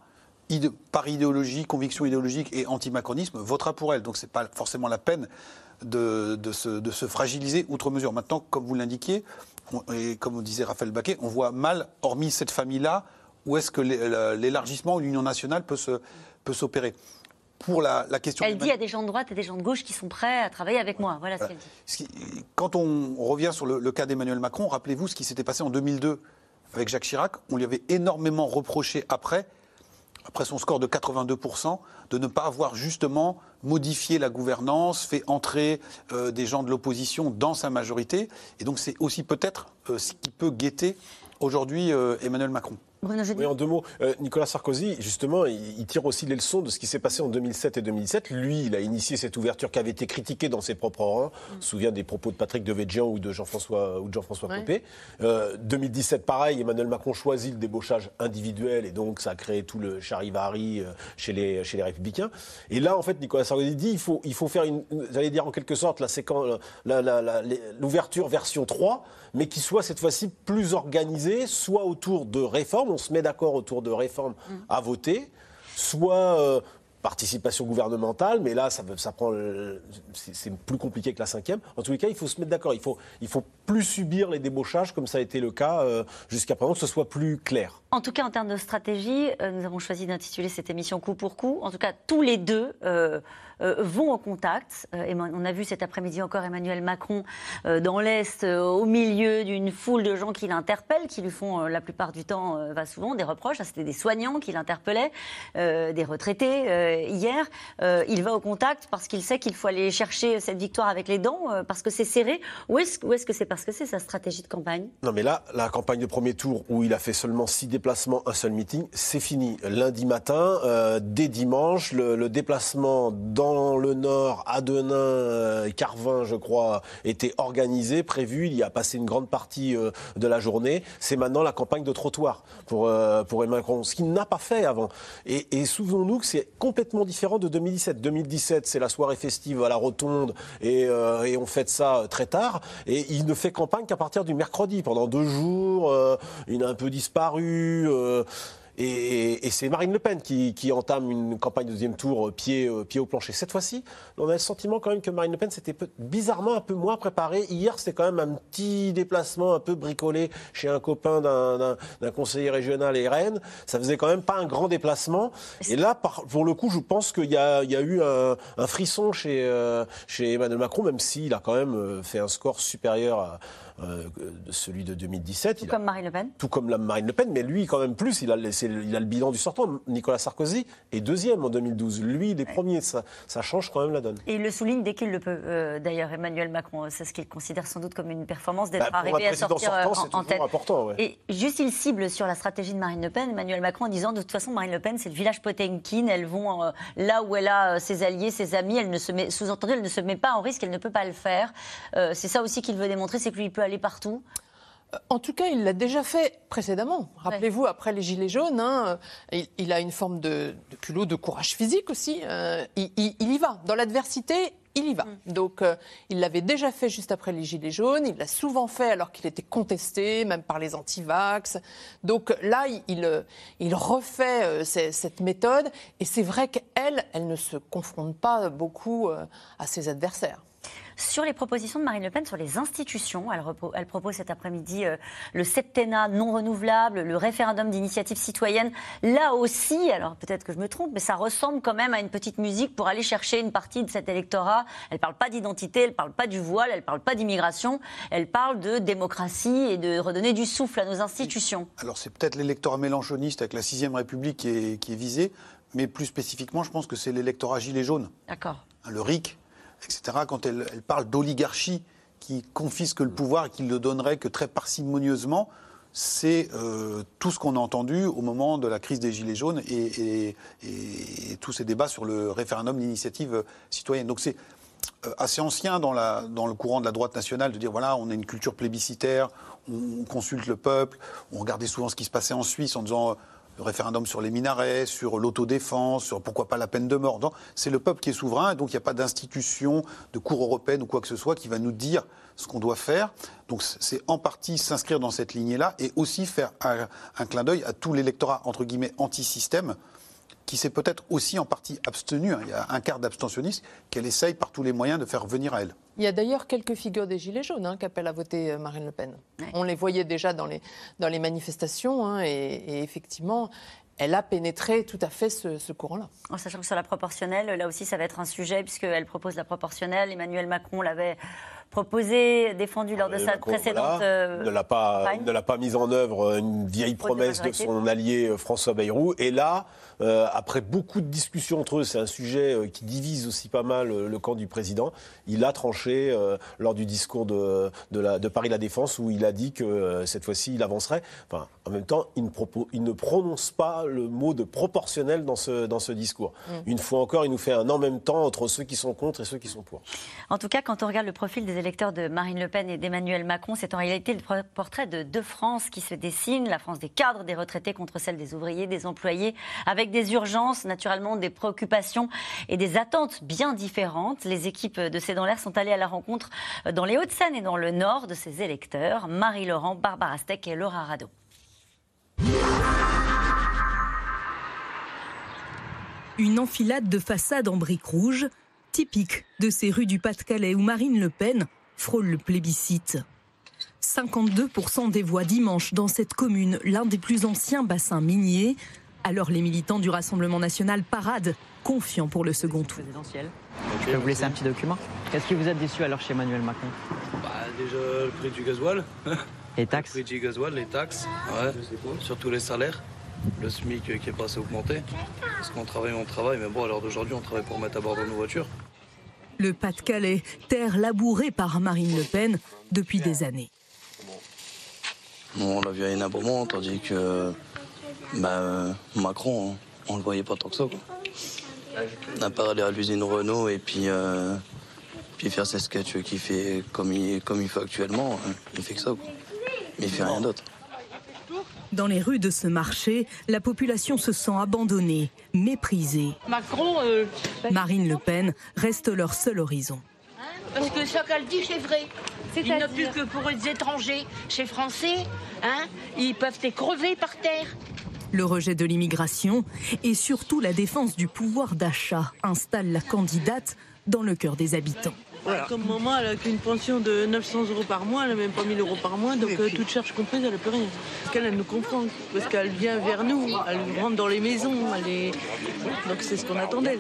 par idéologie, conviction idéologique et antimacronisme, votera pour elle. Donc c'est pas forcément la peine de, de se, de se fragiliser outre mesure. Maintenant, comme vous l'indiquiez, et comme disait Raphaël Baquet, on voit mal, hormis cette famille-là, où est-ce que l'é- l'élargissement ou l'union nationale peut s'opérer. Pour la, la question Elle dit à des gens de droite et des gens de gauche qui sont prêts à travailler avec moi. Voilà ce qu'elle dit. ce qui- Quand on revient sur le, le cas d'Emmanuel Macron, rappelez-vous ce qui s'était passé en 2002 avec Jacques Chirac. On lui avait énormément reproché après après son score de 82%, de ne pas avoir justement modifié la gouvernance, fait entrer euh, des gens de l'opposition dans sa majorité. Et donc c'est aussi peut-être euh, ce qui peut guetter aujourd'hui euh, Emmanuel Macron. Oui, en deux mots. Euh, Nicolas Sarkozy, justement, il, tire aussi les leçons de ce qui s'est passé en 2007 et 2017. Lui, il a initié cette ouverture qui avait été critiquée dans ses propres rangs. Je me souviens des propos de Patrick Devedjian ou de Jean-François ou de Jean-François Copé. 2017, pareil, Emmanuel Macron choisit le débauchage individuel et donc ça a créé tout le charivari euh, chez les, chez les Républicains. Et là, en fait, Nicolas Sarkozy dit il faut, il faut faire, une, j'allais dire en quelque sorte, la séquence, l'ouverture version 3, mais qui soit cette fois-ci plus organisée, soit autour de réformes on se met d'accord autour de réformes mm. à voter, soit euh, participation gouvernementale, mais là, ça, ça prend, c'est plus compliqué que la cinquième. En tous les cas, il faut se mettre d'accord. Il faut, il faut plus subir les débauchages, comme ça a été le cas euh, jusqu'à présent, que ce soit plus clair. En tout cas, en termes de stratégie, euh, nous avons choisi d'intituler cette émission coup pour coup. En tout cas, tous les deux. Euh, vont au contact. Euh, et on a vu cet après-midi encore Emmanuel Macron euh, dans l'Est, au milieu d'une foule de gens qui l'interpellent, qui lui font la plupart du temps, va souvent, des reproches. C'était des soignants qui l'interpellaient, des retraités hier. il va au contact parce qu'il sait qu'il faut aller chercher cette victoire avec les dents, parce que c'est serré. Ou est-ce est -ce que c'est parce que c'est sa stratégie de campagne? Non, mais là, la campagne de premier tour, où il a fait seulement six déplacements, un seul meeting, c'est fini. Lundi matin, dès dimanche, le déplacement dans le Nord, Adenin, euh, Carvin, je crois, était organisé, prévu. Il y a passé une grande partie euh, de la journée. C'est maintenant la campagne de trottoir pour, euh, pour Emmanuel Macron, ce qu'il n'a pas fait avant. Et, et souvenons-nous que c'est complètement différent de 2017. 2017, c'est la soirée festive à la Rotonde et, et on fête ça très tard. Et il ne fait campagne qu'à partir du mercredi. Pendant deux jours, il a un peu disparu. Et, c'est Marine Le Pen qui, entame une campagne de deuxième tour euh, pied, euh, pied au plancher. Cette fois-ci, on a le sentiment quand même que Marine Le Pen s'était bizarrement un peu moins préparée. Hier, c'était quand même un petit déplacement un peu bricolé chez un copain d'un conseiller régional et Rennes. Ça faisait quand même pas un grand déplacement. Et là, pour le coup, je pense qu'il y, a eu un, frisson chez, euh, chez Emmanuel Macron, même s'il a quand même fait un score supérieur à euh, celui de 2017. Tout comme Marine Le Pen Tout comme la Marine Le Pen, mais lui, quand même plus, il a, il a le bilan du sortant. Nicolas Sarkozy est deuxième en 2012. Lui, il est premier. Ça, ça change quand même la donne. Et il le souligne dès qu'il le peut, euh, d'ailleurs, Emmanuel Macron. C'est ce qu'il considère sans doute comme une performance d'être bah, arrivé à sortir euh, en, tête. Important, Et juste, il cible sur la stratégie de Marine Le Pen, Emmanuel Macron, en disant de toute façon, Marine Le Pen, c'est le village Potemkin. Elles vont là où elle a ses alliés, ses amis. Elle ne se met, sous-entendu, elle ne se met pas en risque, elle ne peut pas le faire. c'est ça aussi qu'il veut démontrer, c'est que lui, peut aller partout. Euh, en tout cas, il l'a déjà fait précédemment. Rappelez-vous, après les Gilets jaunes, hein, il, a une forme de, culot, de courage physique aussi. Euh, il, y va. Dans l'adversité, il y va. Mm. Donc, euh, il l'avait déjà fait juste après les Gilets jaunes. Il l'a souvent fait alors qu'il était contesté, même par les anti-vax. Donc là, il, il refait cette méthode. Et c'est vrai qu'elle, elle ne se confronte pas beaucoup à ses adversaires sur les propositions de Marine Le Pen sur les institutions. Elle, propose cet après-midi euh, le septennat non renouvelable, le référendum d'initiative citoyenne. Là aussi, alors peut-être que je me trompe, mais ça ressemble quand même à une petite musique pour aller chercher une partie de cet électorat. Elle ne parle pas d'identité, elle ne parle pas du voile, elle ne parle pas d'immigration, elle parle de démocratie et de redonner du souffle à nos institutions. Alors c'est peut-être l'électorat mélanchoniste avec la sixième République qui est, qui est visé, mais plus spécifiquement, je pense que c'est l'électorat gilet jaune. D'accord. Le RIC, quand elle, parle d'oligarchie qui confisque le pouvoir et qui ne le donnerait que très parcimonieusement, c'est euh, tout ce qu'on a entendu au moment de la crise des Gilets jaunes et, tous ces débats sur le référendum d'initiative citoyenne. Donc c'est euh, assez ancien dans, dans, le courant de la droite nationale de dire voilà, on a une culture plébiscitaire, on consulte le peuple, on regardait souvent ce qui se passait en Suisse en disant le référendum sur les minarets, sur l'autodéfense, sur pourquoi pas la peine de mort. C'est le peuple qui est souverain, et donc il n'y a pas d'institution, de cour européenne ou quoi que ce soit qui va nous dire ce qu'on doit faire. Donc c'est en partie s'inscrire dans cette lignée-là et aussi faire un, clin d'œil à tout l'électorat, entre guillemets, anti-système qui s'est peut-être aussi en partie abstenu. Hein. Il y a un quart d'abstentionnistes qu'elle essaye par tous les moyens de faire venir à elle. Il y a d'ailleurs quelques figures des Gilets jaunes hein, qui appellent à voter euh, Marine Le Pen. On les voyait déjà dans les, dans les manifestations hein, et, effectivement, elle a pénétré tout à fait ce, courant-là. En sachant que sur la proportionnelle, là aussi, ça va être un sujet, puisqu'elle propose la proportionnelle. Emmanuel Macron l'avait proposé, défendu lors de sa précédente euh, ne l'a pas, ne l'a pas mise en œuvre, une vieille promesse de son allié euh, François Bayrou. Et là, euh, après beaucoup de discussions entre eux, c'est un sujet euh, qui divise aussi pas mal euh, le camp du président. Il a tranché lors du discours de, de, Paris La Défense où il a dit que cette fois-ci il avancerait. Enfin, en même temps, il ne, il ne, prononce pas le mot de proportionnel dans ce, dans ce discours. Mm. Une fois encore, il nous fait un en même temps entre ceux qui sont contre et ceux qui sont pour. En tout cas, quand on regarde le profil des électeurs de Marine Le Pen et d'Emmanuel Macron, c'est en réalité le portrait de deux France qui se dessine, la France des cadres, des retraités contre celle des ouvriers, des employés, avec des urgences, naturellement des préoccupations et des attentes bien différentes. Les équipes de C'est dans l'air sont allées à la rencontre dans les Hauts-de-Seine et dans le Nord de ces électeurs. Marie-Laurent, Barbara Steck et Laura Rado. Une enfilade de façades en briques rouges, typique de ces rues du Pas-de-Calais où Marine Le Pen frôle le plébiscite. 52% des voix dimanche dans cette commune, l'un des plus anciens bassins miniers, alors les militants du Rassemblement national paradent, confiants pour le second tour. Je peux vous laisser un petit document? Qu'est-ce qui vous a déçu alors chez Emmanuel Macron? Bah, Déjà le prix du gasoil. Les taxes? Le prix du gasoil, les taxes, ouais. surtout les salaires. Le SMIC qui est pas assez augmenté. Parce qu'on travaille, on travaille, mais bon, à l'heure d'aujourd'hui, on travaille pour mettre à bord de nos voitures. Le Pas-de-Calais, terre labourée par Marine Le Pen depuis des années. on l'a vu à Hénin-Beaumont, tandis que bah, Macron, on, le voyait pas tant que ça. Quoi. À part aller à l'usine Renault et puis, euh, puis faire ses sketchs qu'il fait comme il, comme il fait actuellement, hein. il fait que ça. Quoi. Mais il fait rien d'autre. Dans les rues de ce marché, la population se sent abandonnée, méprisée. Macron, euh, Marine Le Pen reste leur seul horizon. Parce que ce qu'elle dit, c'est vrai. Il n'y a plus que pour les étrangers. Chez Français, hein, ils peuvent être crevés par terre. Le rejet de l'immigration et surtout la défense du pouvoir d'achat installe la candidate dans le cœur des habitants. Comme maman, elle a qu'une pension de 900 euros par mois, elle n'a même pas 1000 euros par mois, donc euh, toute charge comprise, elle n'a plus rien. Parce qu'elle, nous comprend, parce qu'elle vient vers nous, elle rentre dans les maisons, donc c'est ce qu'on attendait,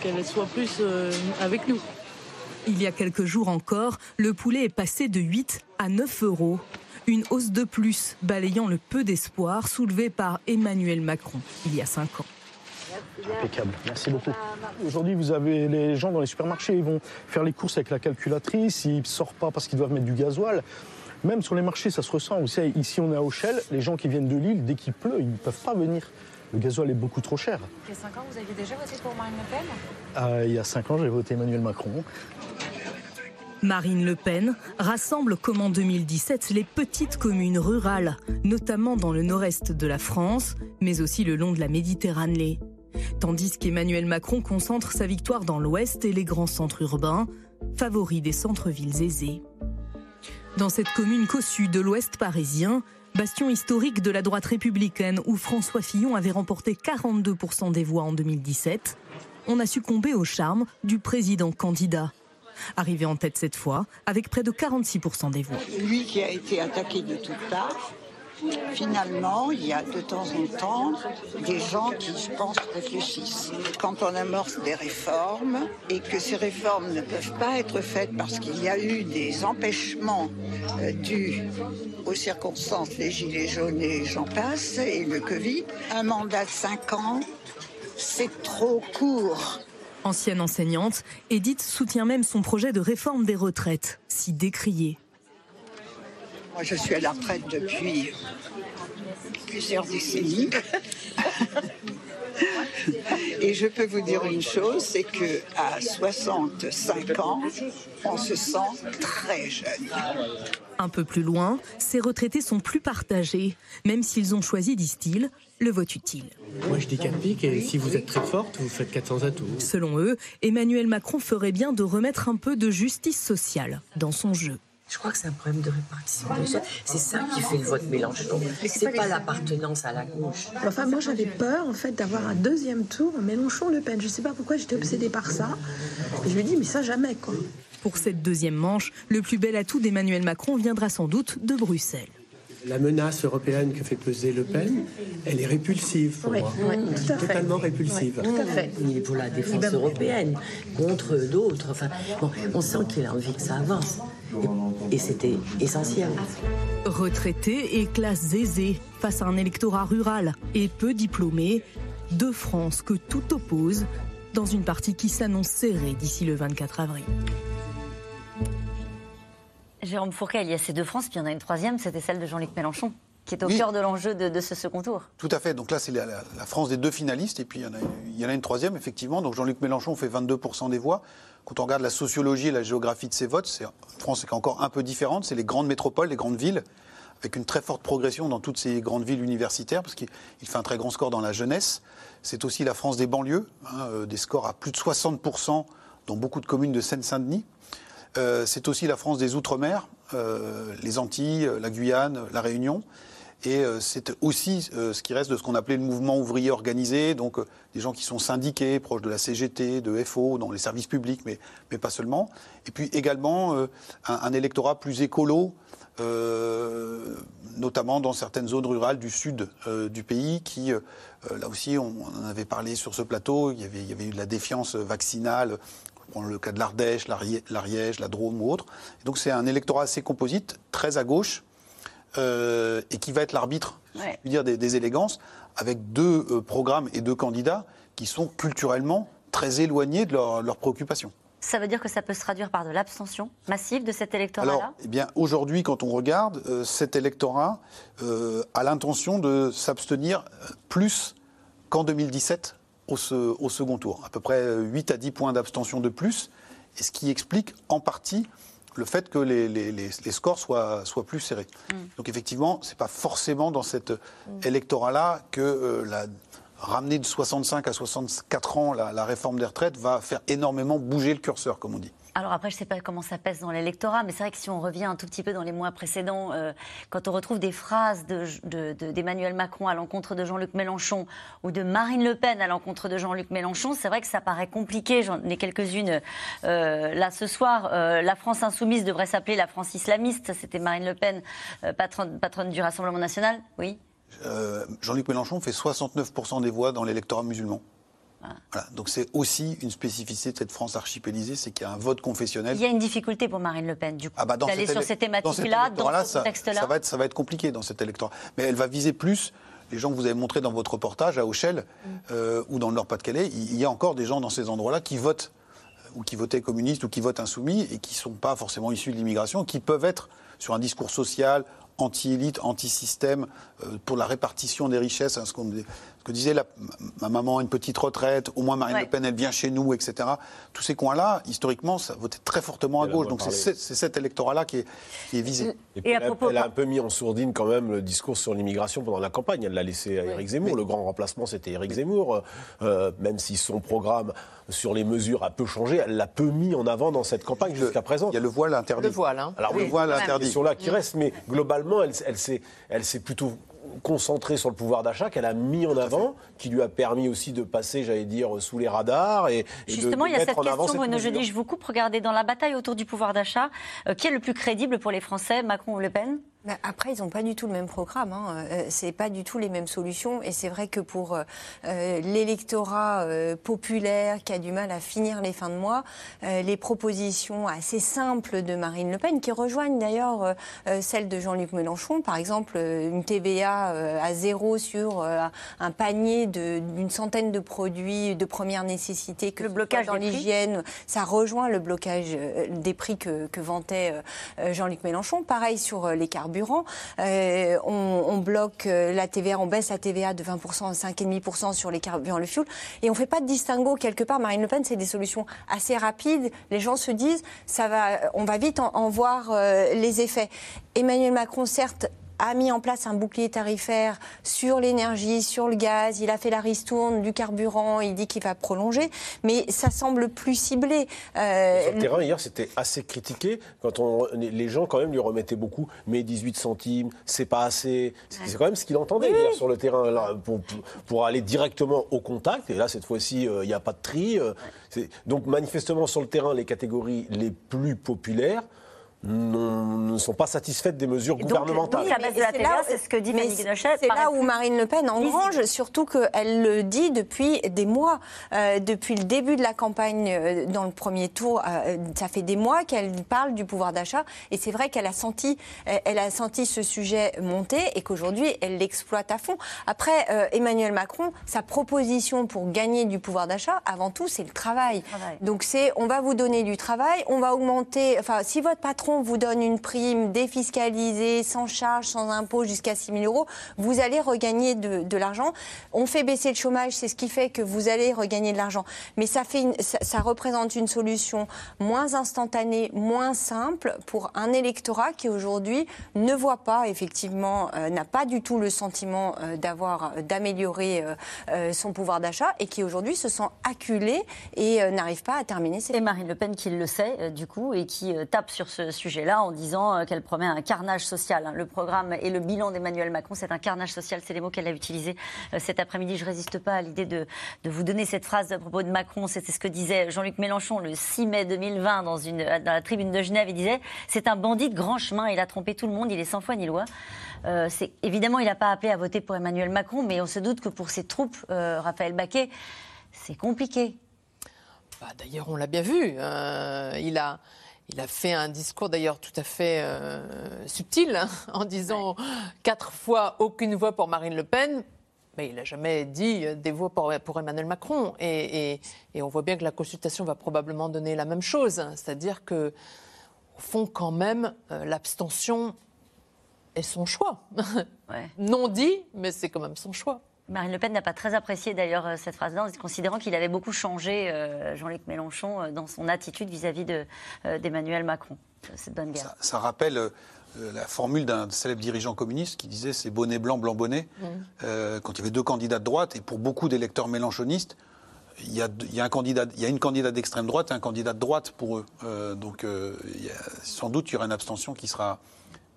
qu'elle soit plus euh, avec nous. Il y a quelques jours encore, le poulet est passé de 8 à 9 euros. Une hausse de plus, balayant le peu d'espoir soulevé par Emmanuel Macron il y a cinq ans. Impeccable, merci beaucoup. Aujourd'hui, vous avez les gens dans les supermarchés, ils vont faire les courses avec la calculatrice, ils ne sortent pas parce qu'ils doivent mettre du gasoil. Même sur les marchés, ça se ressent. Vous savez, ici, on est à Auchel, les gens qui viennent de Lille, dès qu'il pleut, ils ne peuvent pas venir. Le gasoil est beaucoup trop cher. Il y a 5 ans, vous aviez déjà voté pour Marine Le Pen? Euh, Il y a 5 ans, j'ai voté Emmanuel Macron. Marine Le Pen rassemble comme en 2017 les petites communes rurales, notamment dans le nord-est de la France, mais aussi le long de la Méditerranée. Tandis qu'Emmanuel Macron concentre sa victoire dans l'ouest et les grands centres urbains, favoris des centres-villes aisés. Dans cette commune cossue de l'ouest parisien, bastion historique de la droite républicaine où François Fillon avait remporté 42% des voix en 2017, on a succombé au charme du président candidat arrivé en tête cette fois, avec près de 46% des voix. Lui qui a été attaqué de toutes parts, finalement, il y a de temps en temps des gens qui, je pense, réfléchissent. Quand on amorce des réformes et que ces réformes ne peuvent pas être faites parce qu'il y a eu des empêchements euh, dus aux circonstances, les gilets jaunes et j'en passe, et le Covid, un mandat de 5 ans, c'est trop court. Ancienne enseignante, Edith soutient même son projet de réforme des retraites, si décrié. Moi, je suis à la retraite depuis plusieurs décennies. Et je peux vous dire une chose, c'est que à 65 ans, on se sent très jeune. Un peu plus loin, ces retraités sont plus partagés, même s'ils ont choisi, disent-ils, le vote utile. Moi je dis 4 piques et si vous êtes très forte, vous faites 400 atouts. Selon eux, Emmanuel Macron ferait bien de remettre un peu de justice sociale dans son jeu. Je crois que c'est un problème de répartition C'est ça qui fait le vote Mélenchon. C'est pas l'appartenance à la gauche. Enfin, moi, j'avais peur, en fait, d'avoir un deuxième tour Mélenchon-Le Pen. Je sais pas pourquoi j'étais obsédée par ça. je me dis, mais ça, jamais, quoi. Pour cette deuxième manche, le plus bel atout d'Emmanuel Macron viendra sans doute de Bruxelles. La menace européenne que fait peser Le Pen, elle est répulsive pour Oui, moi. oui, tout à fait. Totalement répulsive. Oui, tout à fait. Il est pour la défense européenne, contre d'autres. Enfin, bon, on sent qu'il a envie que ça avance. Et, et c'était essentiel. Retraités et classes aisées face à un électorat rural et peu diplômé, deux France que tout oppose dans une partie qui s'annonce serrée d'ici le 24 avril. Jérôme Fourquet, il y a ces deux France, puis il y en a une troisième, c'était celle de Jean-Luc Mélenchon, qui est au Oui. cœur de l'enjeu de, de ce second tour. Tout à fait. Donc là, c'est la, France des deux finalistes. Et puis, il y en a, il y en a une troisième, effectivement. Donc Jean-Luc Mélenchon fait 22% des voix. Quand on regarde la sociologie et la géographie de ses votes, c'est, France est encore un peu différente. C'est les grandes métropoles, les grandes villes, avec une très forte progression dans toutes ces grandes villes universitaires, parce qu'il il fait un très grand score dans la jeunesse. C'est aussi la France des banlieues, hein, euh, des scores à plus de 60% dans beaucoup de communes de Seine-Saint-Denis. Euh, c'est aussi la France des Outre-mer, euh, les Antilles, euh, la Guyane, la Réunion. Et c'est aussi ce qui reste de ce qu'on appelait le mouvement ouvrier organisé, donc des gens qui sont syndiqués, proches de la CGT, de FO, dans les services publics, mais, pas seulement. Et puis également un, électorat plus écolo, notamment dans certaines zones rurales du sud du pays, qui, là aussi, on, en avait parlé sur ce plateau, il y avait eu de la défiance vaccinale. On prend le cas de l'Ardèche, l'Ariè- l'Ariège, la Drôme ou autre. Et donc c'est un électorat assez composite, très à gauche, euh, et qui va être l'arbitre, Ouais. dire, des, des élégances, avec deux euh, programmes et deux candidats qui sont culturellement très éloignés de leur- leurs préoccupations. Ça veut dire que ça peut se traduire par de l'abstention massive de cet Alors, électorat-là eh bien, aujourd'hui, quand on regarde, euh, cet électorat euh, a l'intention de s'abstenir plus qu'en 2017 au, se- au second tour. À peu près euh, 8 à 10 points d'abstention de plus, et ce qui explique en partie le fait que les, les- les- les scores soient, soient plus serrés. Donc effectivement, ce n'est pas forcément dans cet électorat-là que euh, la ramener de 65 à 64 ans la, la réforme des retraites va faire énormément bouger le curseur, comme on dit. Alors après, je ne sais pas comment ça pèse dans l'électorat, mais c'est vrai que si on revient un tout petit peu dans les mois précédents, euh, quand on retrouve des phrases de- de- de- d'Emmanuel Macron à l'encontre de Jean-Luc Mélenchon ou de Marine Le Pen à l'encontre de Jean-Luc Mélenchon, c'est vrai que ça paraît compliqué. J'en ai quelques-unes euh, là ce soir. Euh, la France insoumise devrait s'appeler la France islamiste. C'était Marine Le Pen, patronne, patronne du Rassemblement national. Oui? Jean-Luc Mélenchon fait 69% des voix dans l'électorat musulman. Voilà. Donc c'est aussi une spécificité de cette France archipélisée, c'est qu'il y a un vote confessionnel. Il y a une difficulté pour Marine Le Pen, du coup, Ah bah d'aller sur ces dans thématiques-là, dans ce ça- contexte-là. Ça va, être, ça va être compliqué dans cet électorat. Mais elle va viser plus les gens que vous avez montrés dans votre reportage à Auchel Mm. euh, ou dans le Nord-Pas-de-Calais. Il il y a encore des gens dans ces endroits-là qui votent euh, ou qui votaient communistes ou qui votent insoumis et qui ne sont pas forcément issus de l'immigration, qui peuvent être sur un discours social, anti-élite, anti-système, euh, pour la répartition des richesses, hein, ce, qu'on- ce que disait la- ma maman a une petite retraite, au moins Marine Ouais. Le Pen, elle vient chez nous, etc. Tous ces coins-là, historiquement, ça votait très fortement à gauche. a Donc c'est cet électorat-là qui est, qui est visé. Et puis elle, a, elle a un peu mis en sourdine quand même le discours sur l'immigration pendant la campagne. Elle l'a laissé à Éric Zemmour. Le grand remplacement, c'était Éric Zemmour. Euh, même si son programme sur les mesures a peu changé, elle l'a peu mis en avant dans cette campagne jusqu'à présent. Il y a le voile interdit. Le voile, hein. Alors Le oui, voile c'est interdit. question là qui reste, mais globalement, elle, elle s'est, elle s'est plutôt concentrée sur le pouvoir d'achat qu'elle a mis en avant, qui lui a permis aussi de passer, j'allais dire, sous les radars et, Justement, de il y a cette question, cette Bruno. Jeudi, je vous coupe. Regardez, dans la bataille autour du pouvoir d'achat, euh, qui est le plus crédible pour les Français, Macron ou Le Pen? Après, ils n'ont pas du tout le même programme. Hein. Euh, c'est pas du tout les mêmes solutions. Et c'est vrai que pour euh, euh, l'électorat euh, populaire qui a du mal à finir les fins de mois, euh, les propositions assez simples de Marine Le Pen, qui rejoignent d'ailleurs celles de Jean-Luc Mélenchon, par exemple une TVA à zéro sur un panier d'une centaine de produits de première nécessité, que le blocage dans l'hygiène, ça rejoint le blocage des prix que, que vantait Jean-Luc Mélenchon. Pareil sur les carburants. Euh, on, bloque euh, la TVA, on baisse la TVA de 20% à 5,5% sur les carburants, le fuel. Et on ne fait pas de distinguo quelque part. Marine Le Pen, c'est des solutions assez rapides. Les gens se disent, ça va, on va vite en, en voir euh, les effets. Emmanuel Macron, certes, a mis en place un bouclier tarifaire sur l'énergie, sur le gaz. Il a fait la ristourne du carburant. Il dit qu'il va prolonger. Mais ça semble plus ciblé. Euh, Sur le terrain, hier, c'était assez critiqué. Quand on, les gens, quand même, lui remettaient beaucoup. Mais 18 centimes, c'est pas assez. C'est quand même ce qu'il entendait hier sur le terrain. Pour, pour- aller directement au contact. Et là, cette fois-ci, euh, il n'y a pas de tri. euh, donc, manifestement, sur le terrain, les catégories les plus populaires ne sont pas satisfaites des mesures gouvernementales. oui, la baisse de la c'est ce que dit mais C'est là où Marine Le Pen engrange, surtout qu'elle le dit depuis des mois. Euh, depuis le début de la campagne euh, dans le premier tour, euh, ça fait des mois qu'elle parle du pouvoir d'achat. Et c'est vrai qu'elle a senti, euh, elle a senti ce sujet monter et qu'aujourd'hui, elle l'exploite à fond. Après, euh, Emmanuel Macron, sa proposition pour gagner du pouvoir d'achat, avant tout, c'est le travail. Donc c'est, on va vous donner du travail, on va augmenter, enfin, si votre patron vous donne une prime défiscalisée, sans charge, sans impôt, jusqu'à 6 000 euros, vous allez regagner de, l'argent. On fait baisser le chômage, c'est ce qui fait que vous allez regagner de l'argent. Mais ça, représente une solution moins instantanée, moins simple pour un électorat qui aujourd'hui ne voit pas, effectivement, euh, n'a pas du tout le sentiment euh, d'avoir, euh, d'améliorer son pouvoir d'achat et qui aujourd'hui se sent acculé et n'arrive pas à terminer ses Et Marine Le Pen qui le sait, du coup, et qui tape sur ce sujet-là en disant euh, qu'elle promet un carnage social. hein. Le programme et le bilan d'Emmanuel Macron, c'est un carnage social. C'est les mots qu'elle a utilisés euh, cet après-midi. Je résiste pas à l'idée de, vous donner cette phrase à propos de Macron. C'était ce que disait Jean-Luc Mélenchon le 6 mai 2020 dans, une, dans la tribune de Genève. Il disait C'est un bandit de grand chemin. Il a trompé tout le monde. Il est sans foi ni loi. Euh, évidemment, il n'a pas appelé à voter pour Emmanuel Macron, mais on se doute que pour ses troupes, euh, Raphaël Baquet, c'est compliqué. Bah, d'ailleurs, on l'a bien vu. euh, il, a, il a fait un discours d'ailleurs tout à fait euh, subtil hein, en disant quatre fois aucune voix pour Marine Le Pen. Mais il n'a jamais dit euh, des voix pour, pour Emmanuel Macron. Et, et- et on voit bien que la consultation va probablement donner la même chose. hein. C'est-à-dire que, au fond, quand même, euh, l'abstention est son choix. non dit, mais c'est quand même son choix. Marine Le Pen n'a pas très apprécié d'ailleurs euh, cette phrase-là, en considérant qu'il avait beaucoup changé, euh, Jean-Luc Mélenchon, euh, dans son attitude vis-à-vis de, euh, d'Emmanuel Macron, cette bonne guerre. Ça rappelle euh, la formule d'un célèbre dirigeant communiste qui disait c'est bonnet blanc, blanc bonnet. Mm. Euh, quand il y avait deux candidats de droite, et pour beaucoup d'électeurs mélenchonistes, il y, a, il y a un candidat, il y a une candidate d'extrême droite et un candidat de droite pour eux. Euh, donc euh, il y a- sans doute il y aura une abstention qui sera,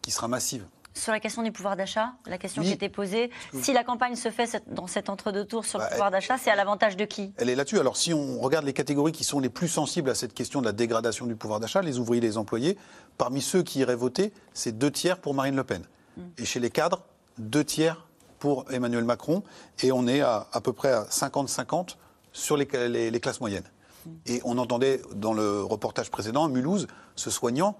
qui sera massive. Sur la question du pouvoir d'achat, la question Oui. qui était posée, si la campagne se fait dans cet entre-deux tours sur Bah, le pouvoir d'achat, c'est à l'avantage de qui? Elle est là-dessus. Alors, si on regarde les catégories qui sont les plus sensibles à cette question de la dégradation du pouvoir d'achat, les ouvriers, les employés, parmi ceux qui iraient voter, c'est deux tiers pour Marine Le Pen. Et chez les cadres, deux tiers pour Emmanuel Macron. Et on est à, à peu près à 50-50 sur les, les- les classes moyennes. Et on entendait dans le reportage précédent, Mulhouse, ce soignant,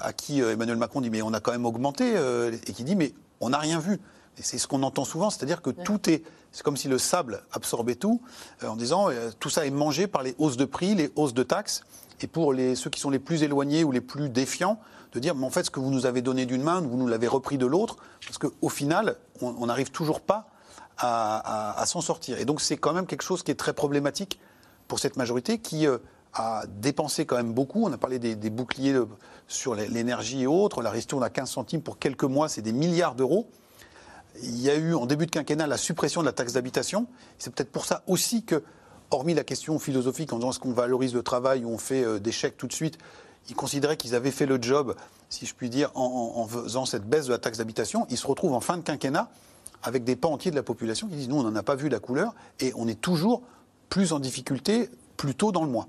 à qui euh, Emmanuel Macron dit mais on a quand même augmenté euh, et qui dit mais on n'a rien vu. Et c'est ce qu'on entend souvent, c'est-à-dire que tout est, c'est comme si le sable absorbait tout, euh, en disant euh, tout ça est mangé par les hausses de prix, les hausses de taxes, et pour les, ceux qui sont les plus éloignés ou les plus défiants, de dire mais en fait ce que vous nous avez donné d'une main, vous nous l'avez repris de l'autre, parce qu'au final on on n'arrive toujours pas à, à- à s'en sortir. Et donc c'est quand même quelque chose qui est très problématique pour cette majorité qui euh, a dépensé quand même beaucoup. On a parlé des, boucliers sur l'énergie et autres. La ristourne à 15 centimes pour quelques mois, c'est des milliards d'euros. Il y a eu en début de quinquennat la suppression de la taxe d'habitation. C'est peut-être pour ça aussi que, hormis la question philosophique en disant est-ce qu'on valorise le travail ou on fait euh, des chèques tout de suite, ils considéraient qu'ils avaient fait le job, si je puis dire, en, en- en faisant cette baisse de la taxe d'habitation. Ils se retrouvent en fin de quinquennat avec des pans entiers de la population qui disent nous, on n'en a pas vu la couleur et on est toujours plus en difficulté plus tôt dans le mois.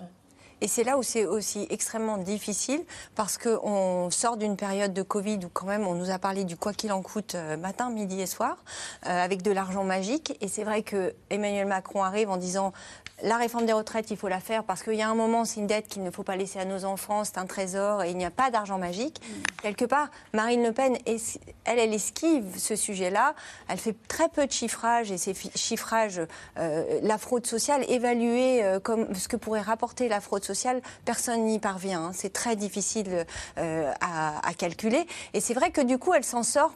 Et c'est là où c'est aussi extrêmement difficile parce qu'on sort d'une période de Covid où quand même on nous a parlé du quoi qu'il en coûte euh, matin, midi et soir, euh, avec de l'argent magique. Et c'est vrai que Emmanuel Macron arrive en disant la réforme des retraites, il faut la faire parce qu'il y a un moment, c'est une dette qu'il ne faut pas laisser à nos enfants, c'est un trésor et il n'y a pas d'argent magique. Quelque part, Marine Le Pen, elle, elle esquive ce sujet-là. Elle fait très peu de chiffrage et ces chiffrages, euh, la fraude sociale, évaluée euh, comme ce que pourrait rapporter la fraude sociale, personne n'y parvient. hein. C'est très difficile euh, à, calculer. Et c'est vrai que du coup, elle s'en sort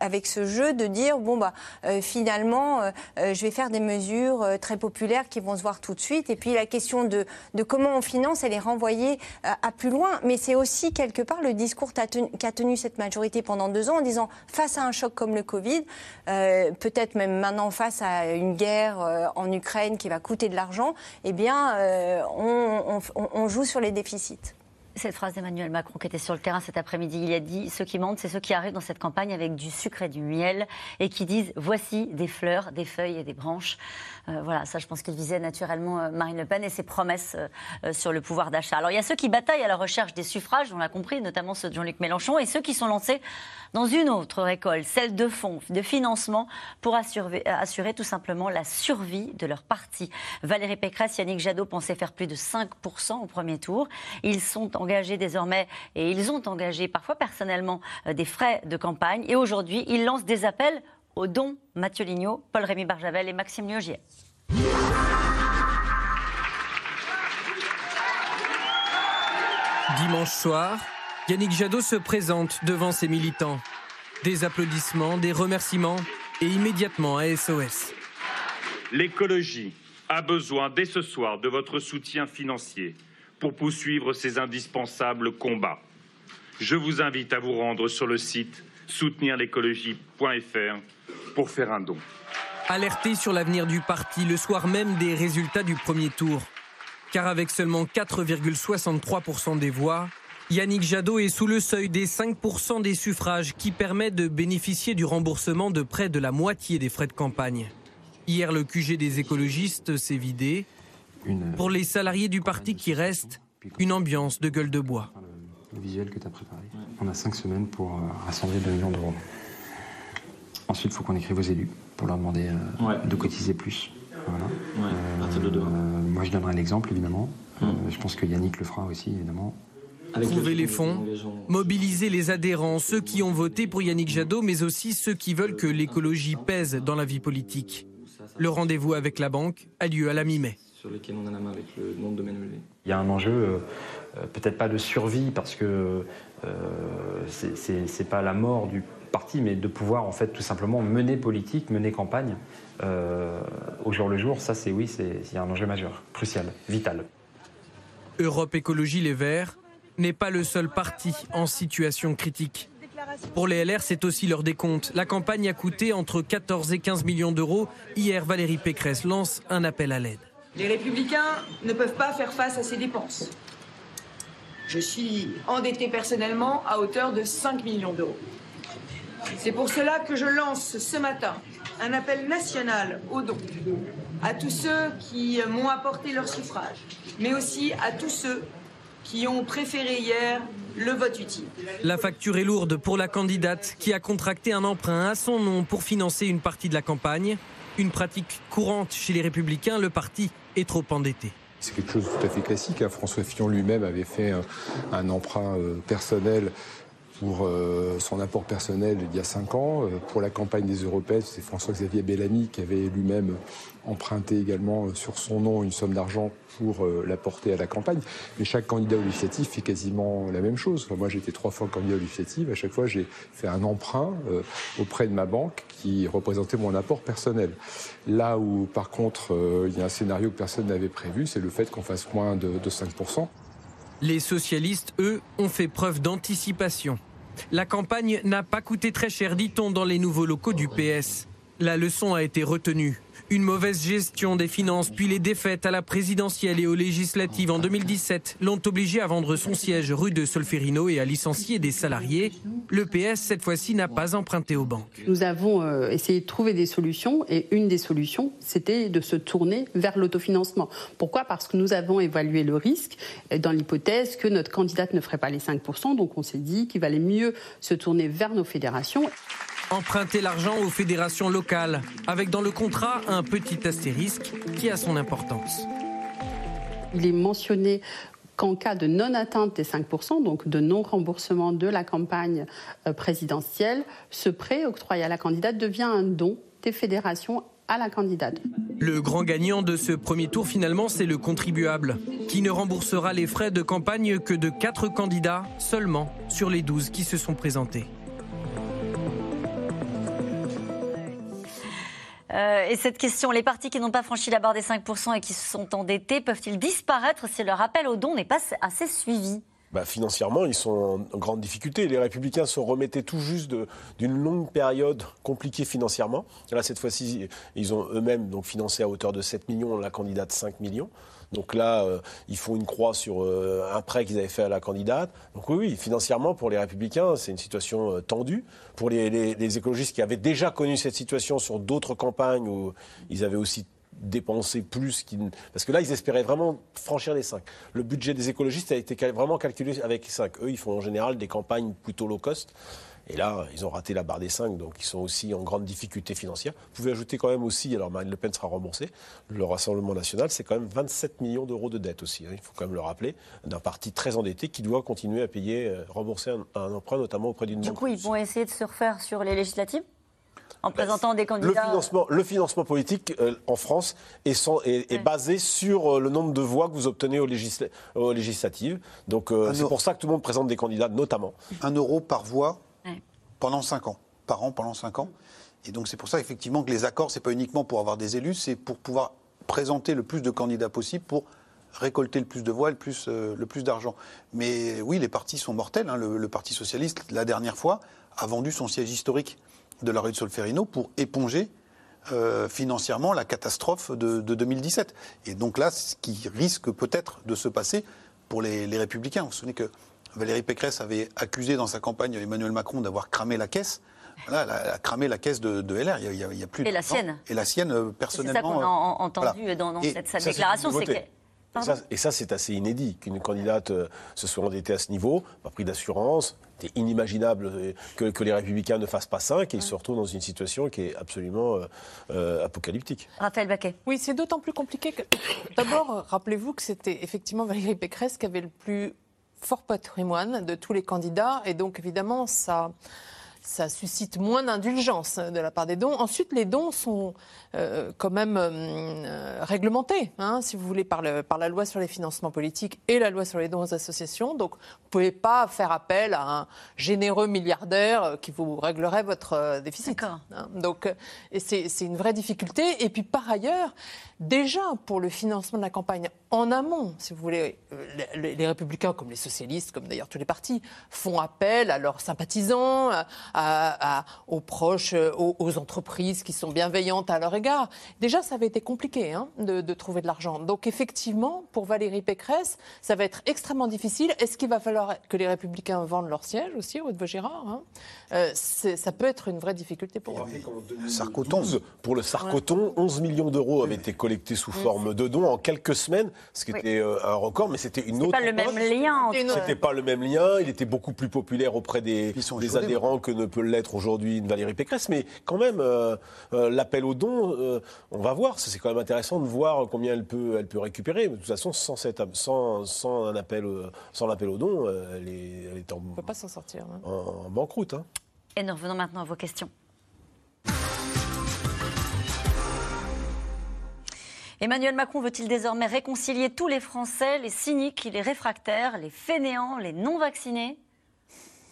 avec ce jeu de dire bon, bah, finalement, je vais faire des mesures très populaires qui vont se voir tout de suite. Et puis la question de, comment on finance, elle est renvoyée à, à plus loin. Mais c'est aussi quelque part le discours qu'a tenu, cette majorité pendant deux ans en disant face à un choc comme le Covid, euh, peut-être même maintenant face à une guerre euh, en Ukraine qui va coûter de l'argent, eh bien, euh, on- on joue sur les déficits. Cette phrase d'Emmanuel Macron qui était sur le terrain cet après-midi, il a dit Ceux qui mentent, c'est ceux qui arrivent dans cette campagne avec du sucre et du miel et qui disent Voici des fleurs, des feuilles et des branches. Euh, voilà, ça, je pense qu'il visait naturellement euh, Marine Le Pen et ses promesses euh, sur le pouvoir d'achat. Alors, il y a ceux qui bataillent à la recherche des suffrages, on l'a compris, notamment ceux de Jean-Luc Mélenchon, et ceux qui sont lancés dans une autre récolte, celle de fonds, de financement, pour assurer, assurer tout simplement la survie de leur parti. Valérie Pécresse, Yannick Jadot pensaient faire plus de 5% au premier tour. Ils sont engagés désormais, et ils ont engagé parfois personnellement des frais de campagne, et aujourd'hui, ils lancent des appels aux dons Mathieu Lignot, Paul-Rémy Barjavel et Maxime Liogier. Dimanche soir, Yannick Jadot se présente devant ses militants. Des applaudissements, des remerciements et immédiatement à SOS. L'écologie a besoin dès ce soir de votre soutien financier pour poursuivre ses indispensables combats. Je vous invite à vous rendre sur le site soutenirlécologie.fr pour faire un don. Alerté sur l'avenir du parti le soir même des résultats du premier tour. Car avec seulement 4,63% des voix, Yannick Jadot est sous le seuil des 5% des suffrages qui permet de bénéficier du remboursement de près de la moitié des frais de campagne. Hier, le QG des écologistes s'est vidé. Pour les salariés du parti qui restent, une ambiance de gueule de bois. Le visuel que tu as préparé. On a cinq semaines pour euh, rassembler 2 millions d'euros. Ensuite, il faut qu'on écrive aux élus pour leur demander euh, de cotiser plus. Euh, moi, je donnerai l'exemple, évidemment. Hum. je pense que Yannick le fera aussi, évidemment. Trouver les fonds, mobiliser les adhérents, ceux qui ont voté pour Yannick Jadot, mais aussi ceux qui veulent que l'écologie pèse dans la vie politique. Le rendez-vous avec la banque a lieu à la mi-mai. Il y a un enjeu, peut-être pas de survie, parce que c'est pas la mort du parti, mais de pouvoir en fait tout simplement mener politique, mener campagne euh, au jour le jour. Ça, c'est oui, c'est un enjeu majeur, crucial, vital. Europe Écologie Les Verts n'est pas le seul parti en situation critique. Pour les LR, c'est aussi leur décompte. La campagne a coûté entre 14 et 15 millions d'euros. Hier, Valérie Pécresse lance un appel à l'aide. Les républicains ne peuvent pas faire face à ces dépenses. Je suis endetté personnellement à hauteur de 5 millions d'euros. C'est pour cela que je lance ce matin un appel national aux dons à tous ceux qui m'ont apporté leur suffrage, mais aussi à tous ceux qui ont préféré hier le vote utile. La facture est lourde pour la candidate qui a contracté un emprunt à son nom pour financer une partie de la campagne. Une pratique courante chez les républicains, le parti est trop endetté. C'est quelque chose de tout à fait classique. Hein. François Fillon lui-même avait fait un, emprunt euh, personnel pour euh, son apport personnel il y a cinq ans. Euh, pour la campagne des européennes, c'est François-Xavier Bellamy qui avait lui-même emprunté également euh, sur son nom une somme d'argent pour l'apporter à la campagne. Mais chaque candidat au législatif fait quasiment la même chose. moi, j'ai été trois fois candidat au législatif. À chaque fois, j'ai fait un emprunt auprès de ma banque qui représentait mon apport personnel. Là où, par contre, il y a un scénario que personne n'avait prévu, c'est le fait qu'on fasse moins de, de 5%. Les socialistes, eux, ont fait preuve d'anticipation. La campagne n'a pas coûté très cher, dit-on, dans les nouveaux locaux du PS. La leçon a été retenue. Une mauvaise gestion des finances, puis les défaites à la présidentielle et aux législatives en 2017 l'ont obligé à vendre son siège rue de Solferino et à licencier des salariés. Le PS, cette fois-ci, n'a pas emprunté aux banques. Nous avons euh, essayé de trouver des solutions et une des solutions, c'était de se tourner vers l'autofinancement. Pourquoi? Parce que nous avons évalué le risque dans l'hypothèse que notre candidate ne ferait pas les 5%. Donc on s'est dit qu'il valait mieux se tourner vers nos fédérations. Emprunter l'argent aux fédérations locales, avec dans le contrat un petit astérisque qui a son importance. Il est mentionné qu'en cas de non-atteinte des 5%, donc de non-remboursement de la campagne euh, présidentielle, ce prêt octroyé à la candidate devient un don des fédérations à la candidate. Le grand gagnant de ce premier tour, finalement, c'est le contribuable, qui ne remboursera les frais de campagne que de 4 candidats seulement sur les 12 qui se sont présentés. Euh, et cette question, les partis qui n'ont pas franchi la barre des 5% et qui se sont endettés, peuvent-ils disparaître si leur appel aux dons n'est pas assez suivi? Bah, financièrement, ils sont en grande difficulté. Les Républicains se remettaient tout juste d'une longue période compliquée financièrement. là, cette fois-ci, ils ont eux-mêmes financé à hauteur de 7 millions la candidate 5 millions. Donc là, euh, ils font une croix sur euh, un prêt qu'ils avaient fait à la candidate. Donc oui, financièrement, pour les Républicains, c'est une situation euh, tendue. Pour les, les- les écologistes qui avaient déjà connu cette situation sur d'autres campagnes où ils avaient aussi dépensé plus qu'ils... Parce que là, ils espéraient vraiment franchir les 5. Le budget des écologistes a été vraiment calculé avec 5. Eux, ils font en général des campagnes plutôt low cost. Et là, ils ont raté la barre des 5, donc ils sont aussi en grande difficulté financière. Vous pouvez ajouter quand même aussi, alors Marine Le Pen sera remboursée, le Rassemblement national, c'est quand même 27 millions d'euros de dette aussi, hein, il faut quand même le rappeler, d'un parti très endetté qui doit continuer à payer, euh, rembourser un, un emprunt, notamment auprès d'une Du banque. coup, ils vont essayer de se refaire sur les législatives en Ben, présentant des Le candidats. financement, le financement politique euh, en France est, sans- est- est basé sur euh, le nombre de voix que vous obtenez aux, législa- aux législatives. Donc euh, c'est euro. pour ça que tout le monde présente des candidats, notamment. Un euro par voix. Pendant 5 ans. Par an pendant 5 ans. Et donc c'est pour ça effectivement que les accords, c'est pas uniquement pour avoir des élus, c'est pour pouvoir présenter le plus de candidats possible pour récolter le plus de voix, le plus, euh, le plus d'argent. Mais oui, les partis sont mortels. hein. Le, Parti socialiste, la dernière fois, a vendu son siège historique de la rue de Solferino pour éponger euh, financièrement la catastrophe de, de 2017. Et donc là, ce qui risque peut-être de se passer pour les, les Républicains. Vous vous souvenez que Valérie Pécresse avait accusé dans sa campagne Emmanuel Macron d'avoir cramé la caisse. Voilà, elle a, elle a cramé la caisse de, de LR. Il y a, il y a- il y a plus Et la sienne. Et la sienne, euh, C'est ça personnellement. qu'on a euh, en- entendu voilà. dans, dans Et cette sa Ça, c'est déclaration. C'est que. Et ça, et ça, c'est assez inédit qu'une candidate euh, se soit endettée à ce niveau, pas pris d'assurance. C'était inimaginable que, que les Républicains ne fassent pas 5 et ils se retrouvent dans une situation qui est absolument euh, euh, apocalyptique. Raphaël Baquet. Oui, c'est d'autant plus compliqué que. D'abord, rappelez-vous que c'était effectivement Valérie Pécresse qui avait le plus fort patrimoine de tous les candidats. Et donc, évidemment, ça. Ça suscite moins d'indulgence de la part des dons. Ensuite, les dons sont euh, quand même euh, réglementés, hein, si vous voulez, par, le- par la loi sur les financements politiques et la loi sur les dons aux associations. Donc, vous ne pouvez pas faire appel à un généreux milliardaire euh, qui vous réglerait votre déficit. hein. Donc, c'est une vraie difficulté. Et puis, par ailleurs, déjà pour le financement de la campagne en amont, si vous voulez, euh, les, les républicains comme les socialistes, comme d'ailleurs tous les partis, font appel à leurs sympathisants, à, à- aux proches, euh, aux, aux entreprises qui sont bienveillantes à leur égard. Déjà, ça avait été compliqué hein, de, de trouver de l'argent. Donc effectivement, pour Valérie Pécresse, ça va être extrêmement difficile. Est-ce qu'il va falloir que les républicains vendent leur siège aussi, rue de Vaugirard hein? Euh, Ça peut être une vraie difficulté pour eux. Sarcoton. Pour le Sarcoton, 11 millions d'euros avaient été collectés sous forme de dons en quelques semaines, ce qui Oui. était euh, un record, mais c'était une autre. pas le même lien C'était pas le même lien. Il était beaucoup plus populaire auprès des, adhérents que ne peut l'être aujourd'hui une Valérie Pécresse. Mais quand même, euh, euh, l'appel aux dons, euh, on va voir. C'est quand même intéressant de voir combien elle peut, elle peut récupérer. De toute façon, sans, cette, sans, sans un appel, sans l'appel aux dons, elle est, elle est en, On ne peut pas s'en sortir. hein. en- en banqueroute. hein. Et nous revenons maintenant à vos questions. Emmanuel Macron veut-il désormais réconcilier tous les Français, les cyniques, les réfractaires, les fainéants, les non-vaccinés?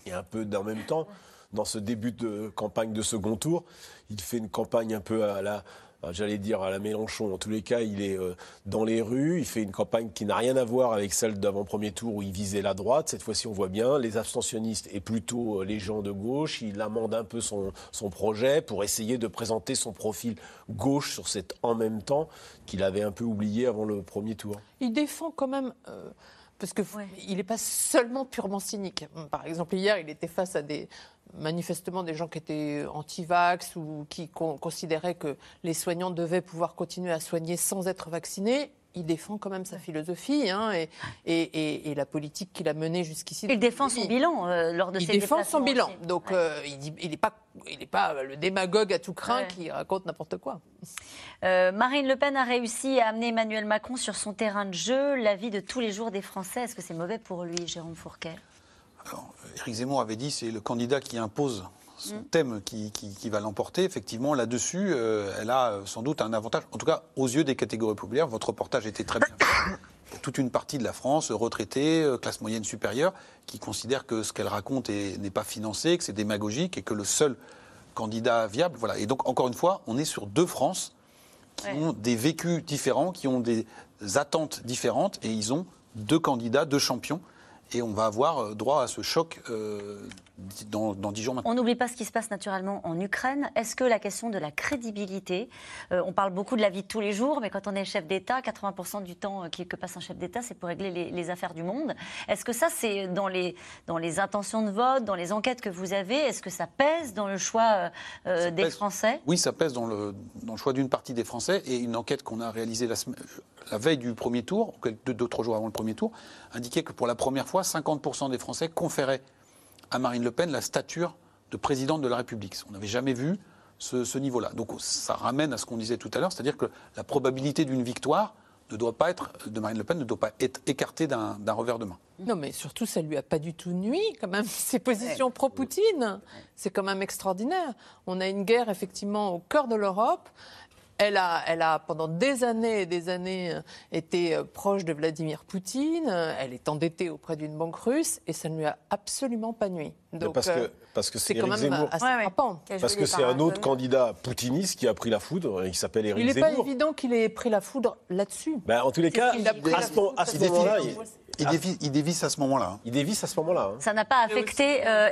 Et un peu en même temps, dans ce début de campagne de second tour, il fait une campagne un peu à la, j'allais dire à la Mélenchon. En tous les cas, il est euh, dans les rues. Il fait une campagne qui n'a rien à voir avec celle d'avant-premier tour où il visait la droite. Cette fois-ci, on voit bien les abstentionnistes et plutôt euh, les gens de gauche. Il amende un peu son, son projet pour essayer de présenter son profil gauche sur cet en même temps qu'il avait un peu oublié avant le premier tour. Il défend quand même. euh, parce que il n'est pas seulement purement cynique. Par exemple, hier, il était face à des manifestement des gens qui étaient anti-vax ou qui con- considéraient que les soignants devaient pouvoir continuer à soigner sans être vaccinés. Il défend quand même sa philosophie hein, et, et, et- et la politique qu'il a menée jusqu'ici. Il défend son bilan euh, lors de Il ses défend son bilan. aussi. Donc, euh, il n'est il est pas, il est pas le démagogue à tout craint Ouais. qui raconte n'importe quoi. Euh, Marine Le Pen a réussi à amener Emmanuel Macron sur son terrain de jeu, la vie de tous les jours des Français. Est-ce que c'est mauvais pour lui, Jérôme Fourquet? Éric Zemmour avait dit c'est le candidat qui impose son thème qui, qui- qui va l'emporter. Effectivement, là-dessus, euh, elle a euh, sans doute un avantage. En tout cas, aux yeux des catégories populaires, votre reportage était très bien fait. Il y a toute une partie de la France, retraitée, euh, classe moyenne supérieure, qui considère que ce qu'elle raconte est- n'est pas financé, que c'est démagogique et que le seul candidat viable. Voilà. Et donc, encore une fois, on est sur deux France qui ont des vécus différents, qui ont des attentes différentes, et ils ont deux candidats, deux champions. Et on va avoir droit à ce choc euh, dans, dans 10 jours maintenant. On n'oublie pas ce qui se passe naturellement en Ukraine. Est-ce que la question de la crédibilité, euh, on parle beaucoup de la vie de tous les jours, mais quand on est chef d'État, 80% du temps euh, que passe un chef d'État, c'est pour régler les, les affaires du monde. Est-ce que ça, c'est dans les, dans les intentions de vote, dans les enquêtes que vous avez, est-ce que ça pèse dans le choix euh, des pèse. Français? Oui, ça pèse dans le, dans le choix d'une partie des Français. Et une enquête qu'on a réalisée la, veille du premier tour, deux, deux, trois jours avant le premier tour, indiquait que pour la première fois, 50% des Français conféraient à Marine Le Pen la stature de présidente de la République. On n'avait jamais vu ce, ce niveau-là. Donc ça ramène à ce qu'on disait tout à l'heure, c'est-à-dire que la probabilité d'une victoire ne doit pas être, de Marine Le Pen ne doit pas être écartée d'un d'un revers de main. Non, mais surtout, ça lui a pas du tout nuit, quand même, ses positions pro-Poutine. C'est quand même extraordinaire. On a une guerre, effectivement, au cœur de l'Europe. Elle a, elle a, pendant des années et des années, euh, été euh, proche de Vladimir Poutine. Euh, Elle est endettée auprès d'une banque russe et ça ne lui a absolument pas nuit. Donc, parce euh, que parce que c'est quand même Zemmour. assez frappant. Parce que c'est un autre candidat poutiniste qui a pris la foudre, il s'appelle Éric Il n'est pas Zemmour. évident qu'il ait pris la foudre là-dessus. Ben, en tous les cas, Il a pris à la ce, moment-là, il, il dévisse à ce moment-là. hein. il dévisse à ce moment-là. hein. Ça n'a pas affecté, euh,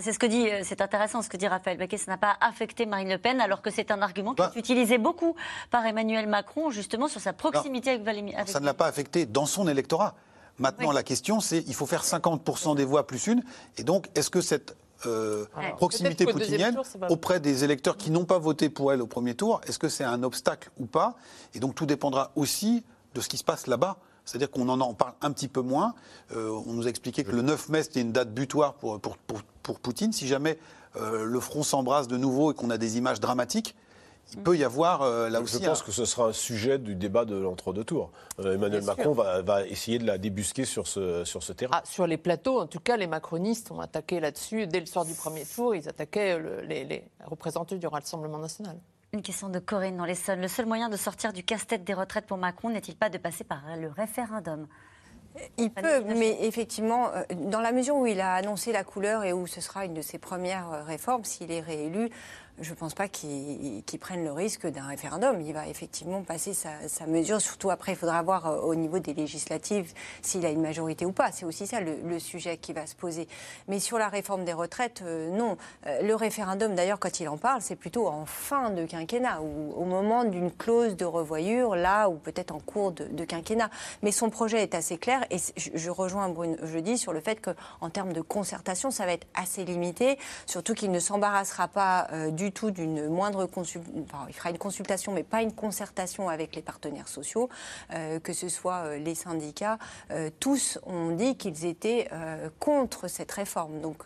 c'est ce que dit, euh, c'est intéressant ce que dit Raphaël Baquet, ça n'a pas affecté Marine Le Pen, alors que c'est un argument qui Bah. est utilisé beaucoup par Emmanuel Macron, justement sur sa proximité avec Valérie. avec- Ça ne l'a pas affecté dans son électorat. Maintenant, la question, c'est il faut faire 50% des voix plus une. Et donc, est-ce que cette euh, Ouais. proximité poutinienne tour, auprès des électeurs qui n'ont pas voté pour elle au premier tour, est-ce que c'est un obstacle ou pas? Et donc, tout dépendra aussi de ce qui se passe là-bas. C'est-à-dire qu'on en, en parle un petit peu moins. Euh, on nous a expliqué que le 9 mai, c'était une date butoir pour, pour, pour, pour Poutine. Si jamais euh, le front s'embrasse de nouveau et qu'on a des images dramatiques, il peut y avoir euh, là Je aussi pense un- que ce sera un sujet du débat de l'entre-deux tours. Euh, Emmanuel Bien Macron va, va essayer de la débusquer sur ce, sur ce terrain. Ah, sur les plateaux, en tout cas, les macronistes ont attaqué là-dessus. Dès le soir du premier tour, ils attaquaient le- les, les représentants du Rassemblement national. Une question de Corinne dans l'Essonne. Le seul moyen de sortir du casse-tête des retraites pour Macron n'est-il pas de passer par le référendum? Il peut, mais effectivement, euh, dans la mesure où il a annoncé la couleur et où ce sera une de ses premières euh, réformes, s'il est réélu, je ne pense pas qu'il qu'il prenne le risque d'un référendum. Il va effectivement passer sa, mesure. Surtout après, il faudra voir euh, au niveau des législatives s'il a une majorité ou pas. C'est aussi ça le, sujet qui va se poser. Mais sur la réforme des retraites, euh, non. Euh, le référendum, d'ailleurs, quand il en parle, c'est plutôt en fin de quinquennat ou au moment d'une clause de revoyure, là ou peut-être en cours de, quinquennat. Mais son projet est assez clair et je, je rejoins Brune jeudi sur le fait qu'en termes de concertation, ça va être assez limité, surtout qu'il ne s'embarrassera pas euh, du tout d'une moindre consultation. Enfin, il fera une consultation, mais pas une concertation avec les partenaires sociaux, euh, que ce soit euh, les syndicats. Euh, tous ont dit qu'ils étaient contre cette réforme. Donc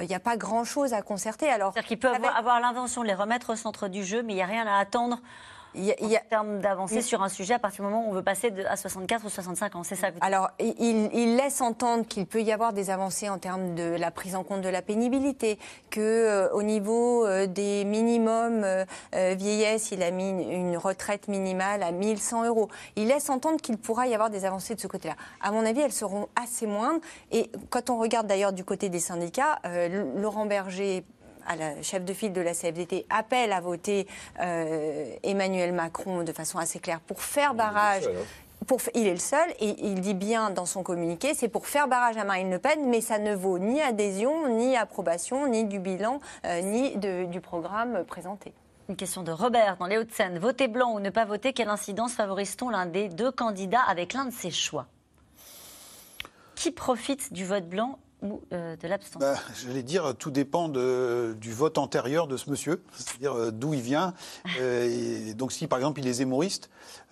il n'y a pas grand-chose à concerter. Alors, C'est-à-dire qu'il peut avoir, avoir l'invention de les remettre au centre du jeu, mais il n'y a rien à attendre y a- il y a- en termes d'avancée sur un sujet à partir du moment où on veut passer de- à 64 ou 65 ans. C'est ça que vous dites? Alors, il, il laisse entendre qu'il peut y avoir des avancées en termes de la prise en compte de la pénibilité, que euh, au niveau euh, des minimums euh, vieillesse, il a mis une, une retraite minimale à 1100 euros. Il laisse entendre qu'il pourra y avoir des avancées de ce côté-là. À mon avis, elles seront assez moindres. Et quand on regarde d'ailleurs du côté des syndicats, Laurent Berger à la chef de file de la CFDT appelle à voter euh, Emmanuel Macron de façon assez claire pour faire barrage. Pour, f- il est le seul et il dit bien dans son communiqué, c'est pour faire barrage à Marine Le Pen, mais ça ne vaut ni adhésion, ni approbation, ni du bilan, euh, ni de- du programme présenté. Une question de Robert dans les Hauts-de-Seine. Voter blanc ou ne pas voter, quelle incidence favorise-t-on l'un des deux candidats avec l'un de ses choix? Qui profite du vote blanc ou euh, de l'abstention Bah, J'allais dire, tout dépend de- du vote antérieur de ce monsieur, c'est-à-dire euh, d'où il vient. Euh, et donc, si par exemple il est zémoriste,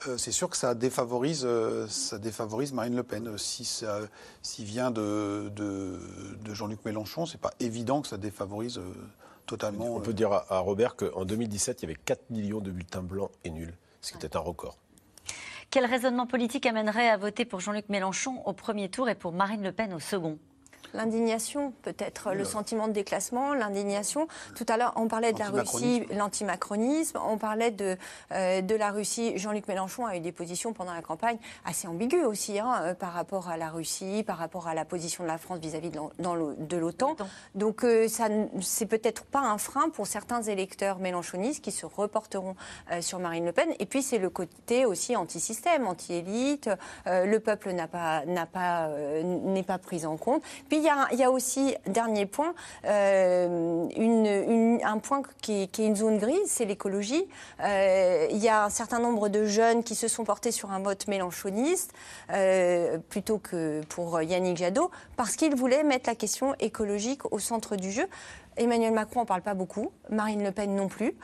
euh, c'est sûr que ça défavorise, euh, ça défavorise Marine Le Pen. Si ça, s'il vient de, de, de Jean-Luc Mélenchon, c'est pas évident que ça défavorise euh, totalement. On peut dire à, à Robert qu'en 2017, il y avait 4 millions de bulletins blancs et nuls, ce qui était un record. Quel raisonnement politique amènerait à voter pour Jean-Luc Mélenchon au premier tour et pour Marine Le Pen au second? L'indignation, peut-être, le sentiment de déclassement, l'indignation. Tout à l'heure, on parlait de la Russie, l'antimacronisme, on parlait de, euh, de la Russie. Jean-Luc Mélenchon a eu des positions pendant la campagne assez ambiguës aussi hein, euh, par rapport à la Russie, par rapport à la position de la France vis-à-vis de l'OTAN. Donc, euh, ça, c'est peut-être pas un frein pour certains électeurs mélenchonistes qui se reporteront sur Marine Le Pen. Et puis, c'est le côté aussi anti-système, anti-élite. le peuple n'a pas, n'a pas, n'est pas pris en compte. Puis, il y, a, aussi, dernier point, euh, un point qui est, une zone grise, c'est l'écologie. Euh, il y a un certain nombre de jeunes qui se sont portés sur un vote mélanchoniste, euh, plutôt que pour Yannick Jadot, parce qu'ils voulaient mettre la question écologique au centre du jeu. Emmanuel Macron n'en parle pas beaucoup, Marine Le Pen non plus.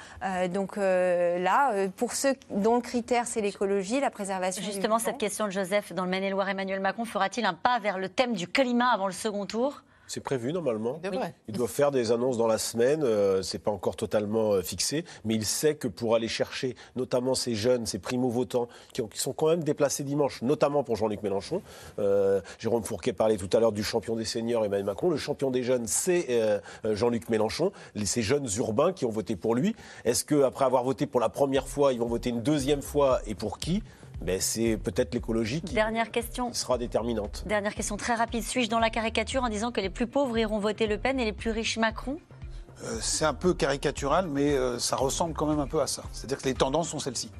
donc là, pour ceux dont le critère c'est l'écologie, la préservation. Justement, cette question de Joseph dans le Maine-et-Loire, Emmanuel Macron fera-t-il un pas vers le thème du climat avant le second tour? C'est prévu normalement. Il doit faire des annonces dans la semaine. Euh, c'est pas encore totalement euh, fixé, mais il sait que pour aller chercher, notamment ces jeunes, ces primo-votants qui, sont quand même déplacés dimanche, notamment pour Jean-Luc Mélenchon. Euh, Jérôme Fourquet parlait tout à l'heure du champion des seniors, Emmanuel Macron. Le champion des jeunes, c'est Jean-Luc Mélenchon. ces jeunes urbains qui ont voté pour lui. Est-ce qu'après avoir voté pour la première fois, ils vont voter une deuxième fois et pour qui? Ben, c'est peut-être l'écologie qui, Dernière question. sera déterminante. Dernière question très rapide. Suis-je dans la caricature en disant que les plus pauvres iront voter Le Pen et les plus riches Macron? Euh, C'est un peu caricatural, mais euh, ça ressemble quand même un peu à ça. C'est-à-dire que les tendances sont celles-ci.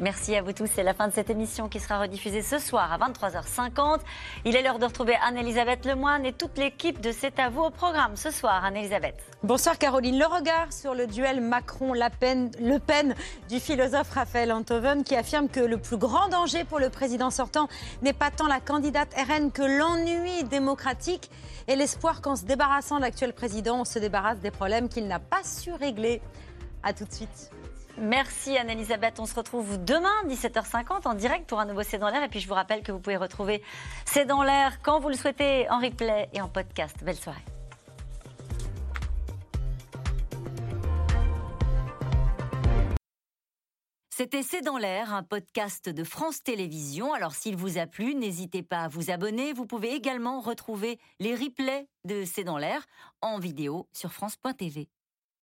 Merci à vous tous. C'est la fin de cette émission qui sera rediffusée ce soir à 23h50. Il est l'heure de retrouver Anne-Elisabeth Lemoine et toute l'équipe de C'est à vous au programme ce soir. Anne-Elisabeth. Bonsoir Caroline. Le regard sur le duel Macron-Le Pen du philosophe Raphaël Antoven qui affirme que le plus grand danger pour le président sortant n'est pas tant la candidate RN que l'ennui démocratique et l'espoir qu'en se débarrassant de l'actuel président, on se débarrasse des problèmes qu'il n'a pas su régler. A tout de suite. Merci Anne-Elisabeth. On se retrouve demain, 17h50, en direct pour un nouveau C'est dans l'air. Et puis je vous rappelle que vous pouvez retrouver C'est dans l'air quand vous le souhaitez, en replay et en podcast. Belle soirée. C'était C'est dans l'air, un podcast de France Télévisions. Alors s'il vous a plu, n'hésitez pas à vous abonner. Vous pouvez également retrouver les replays de C'est dans l'air en vidéo sur France.tv.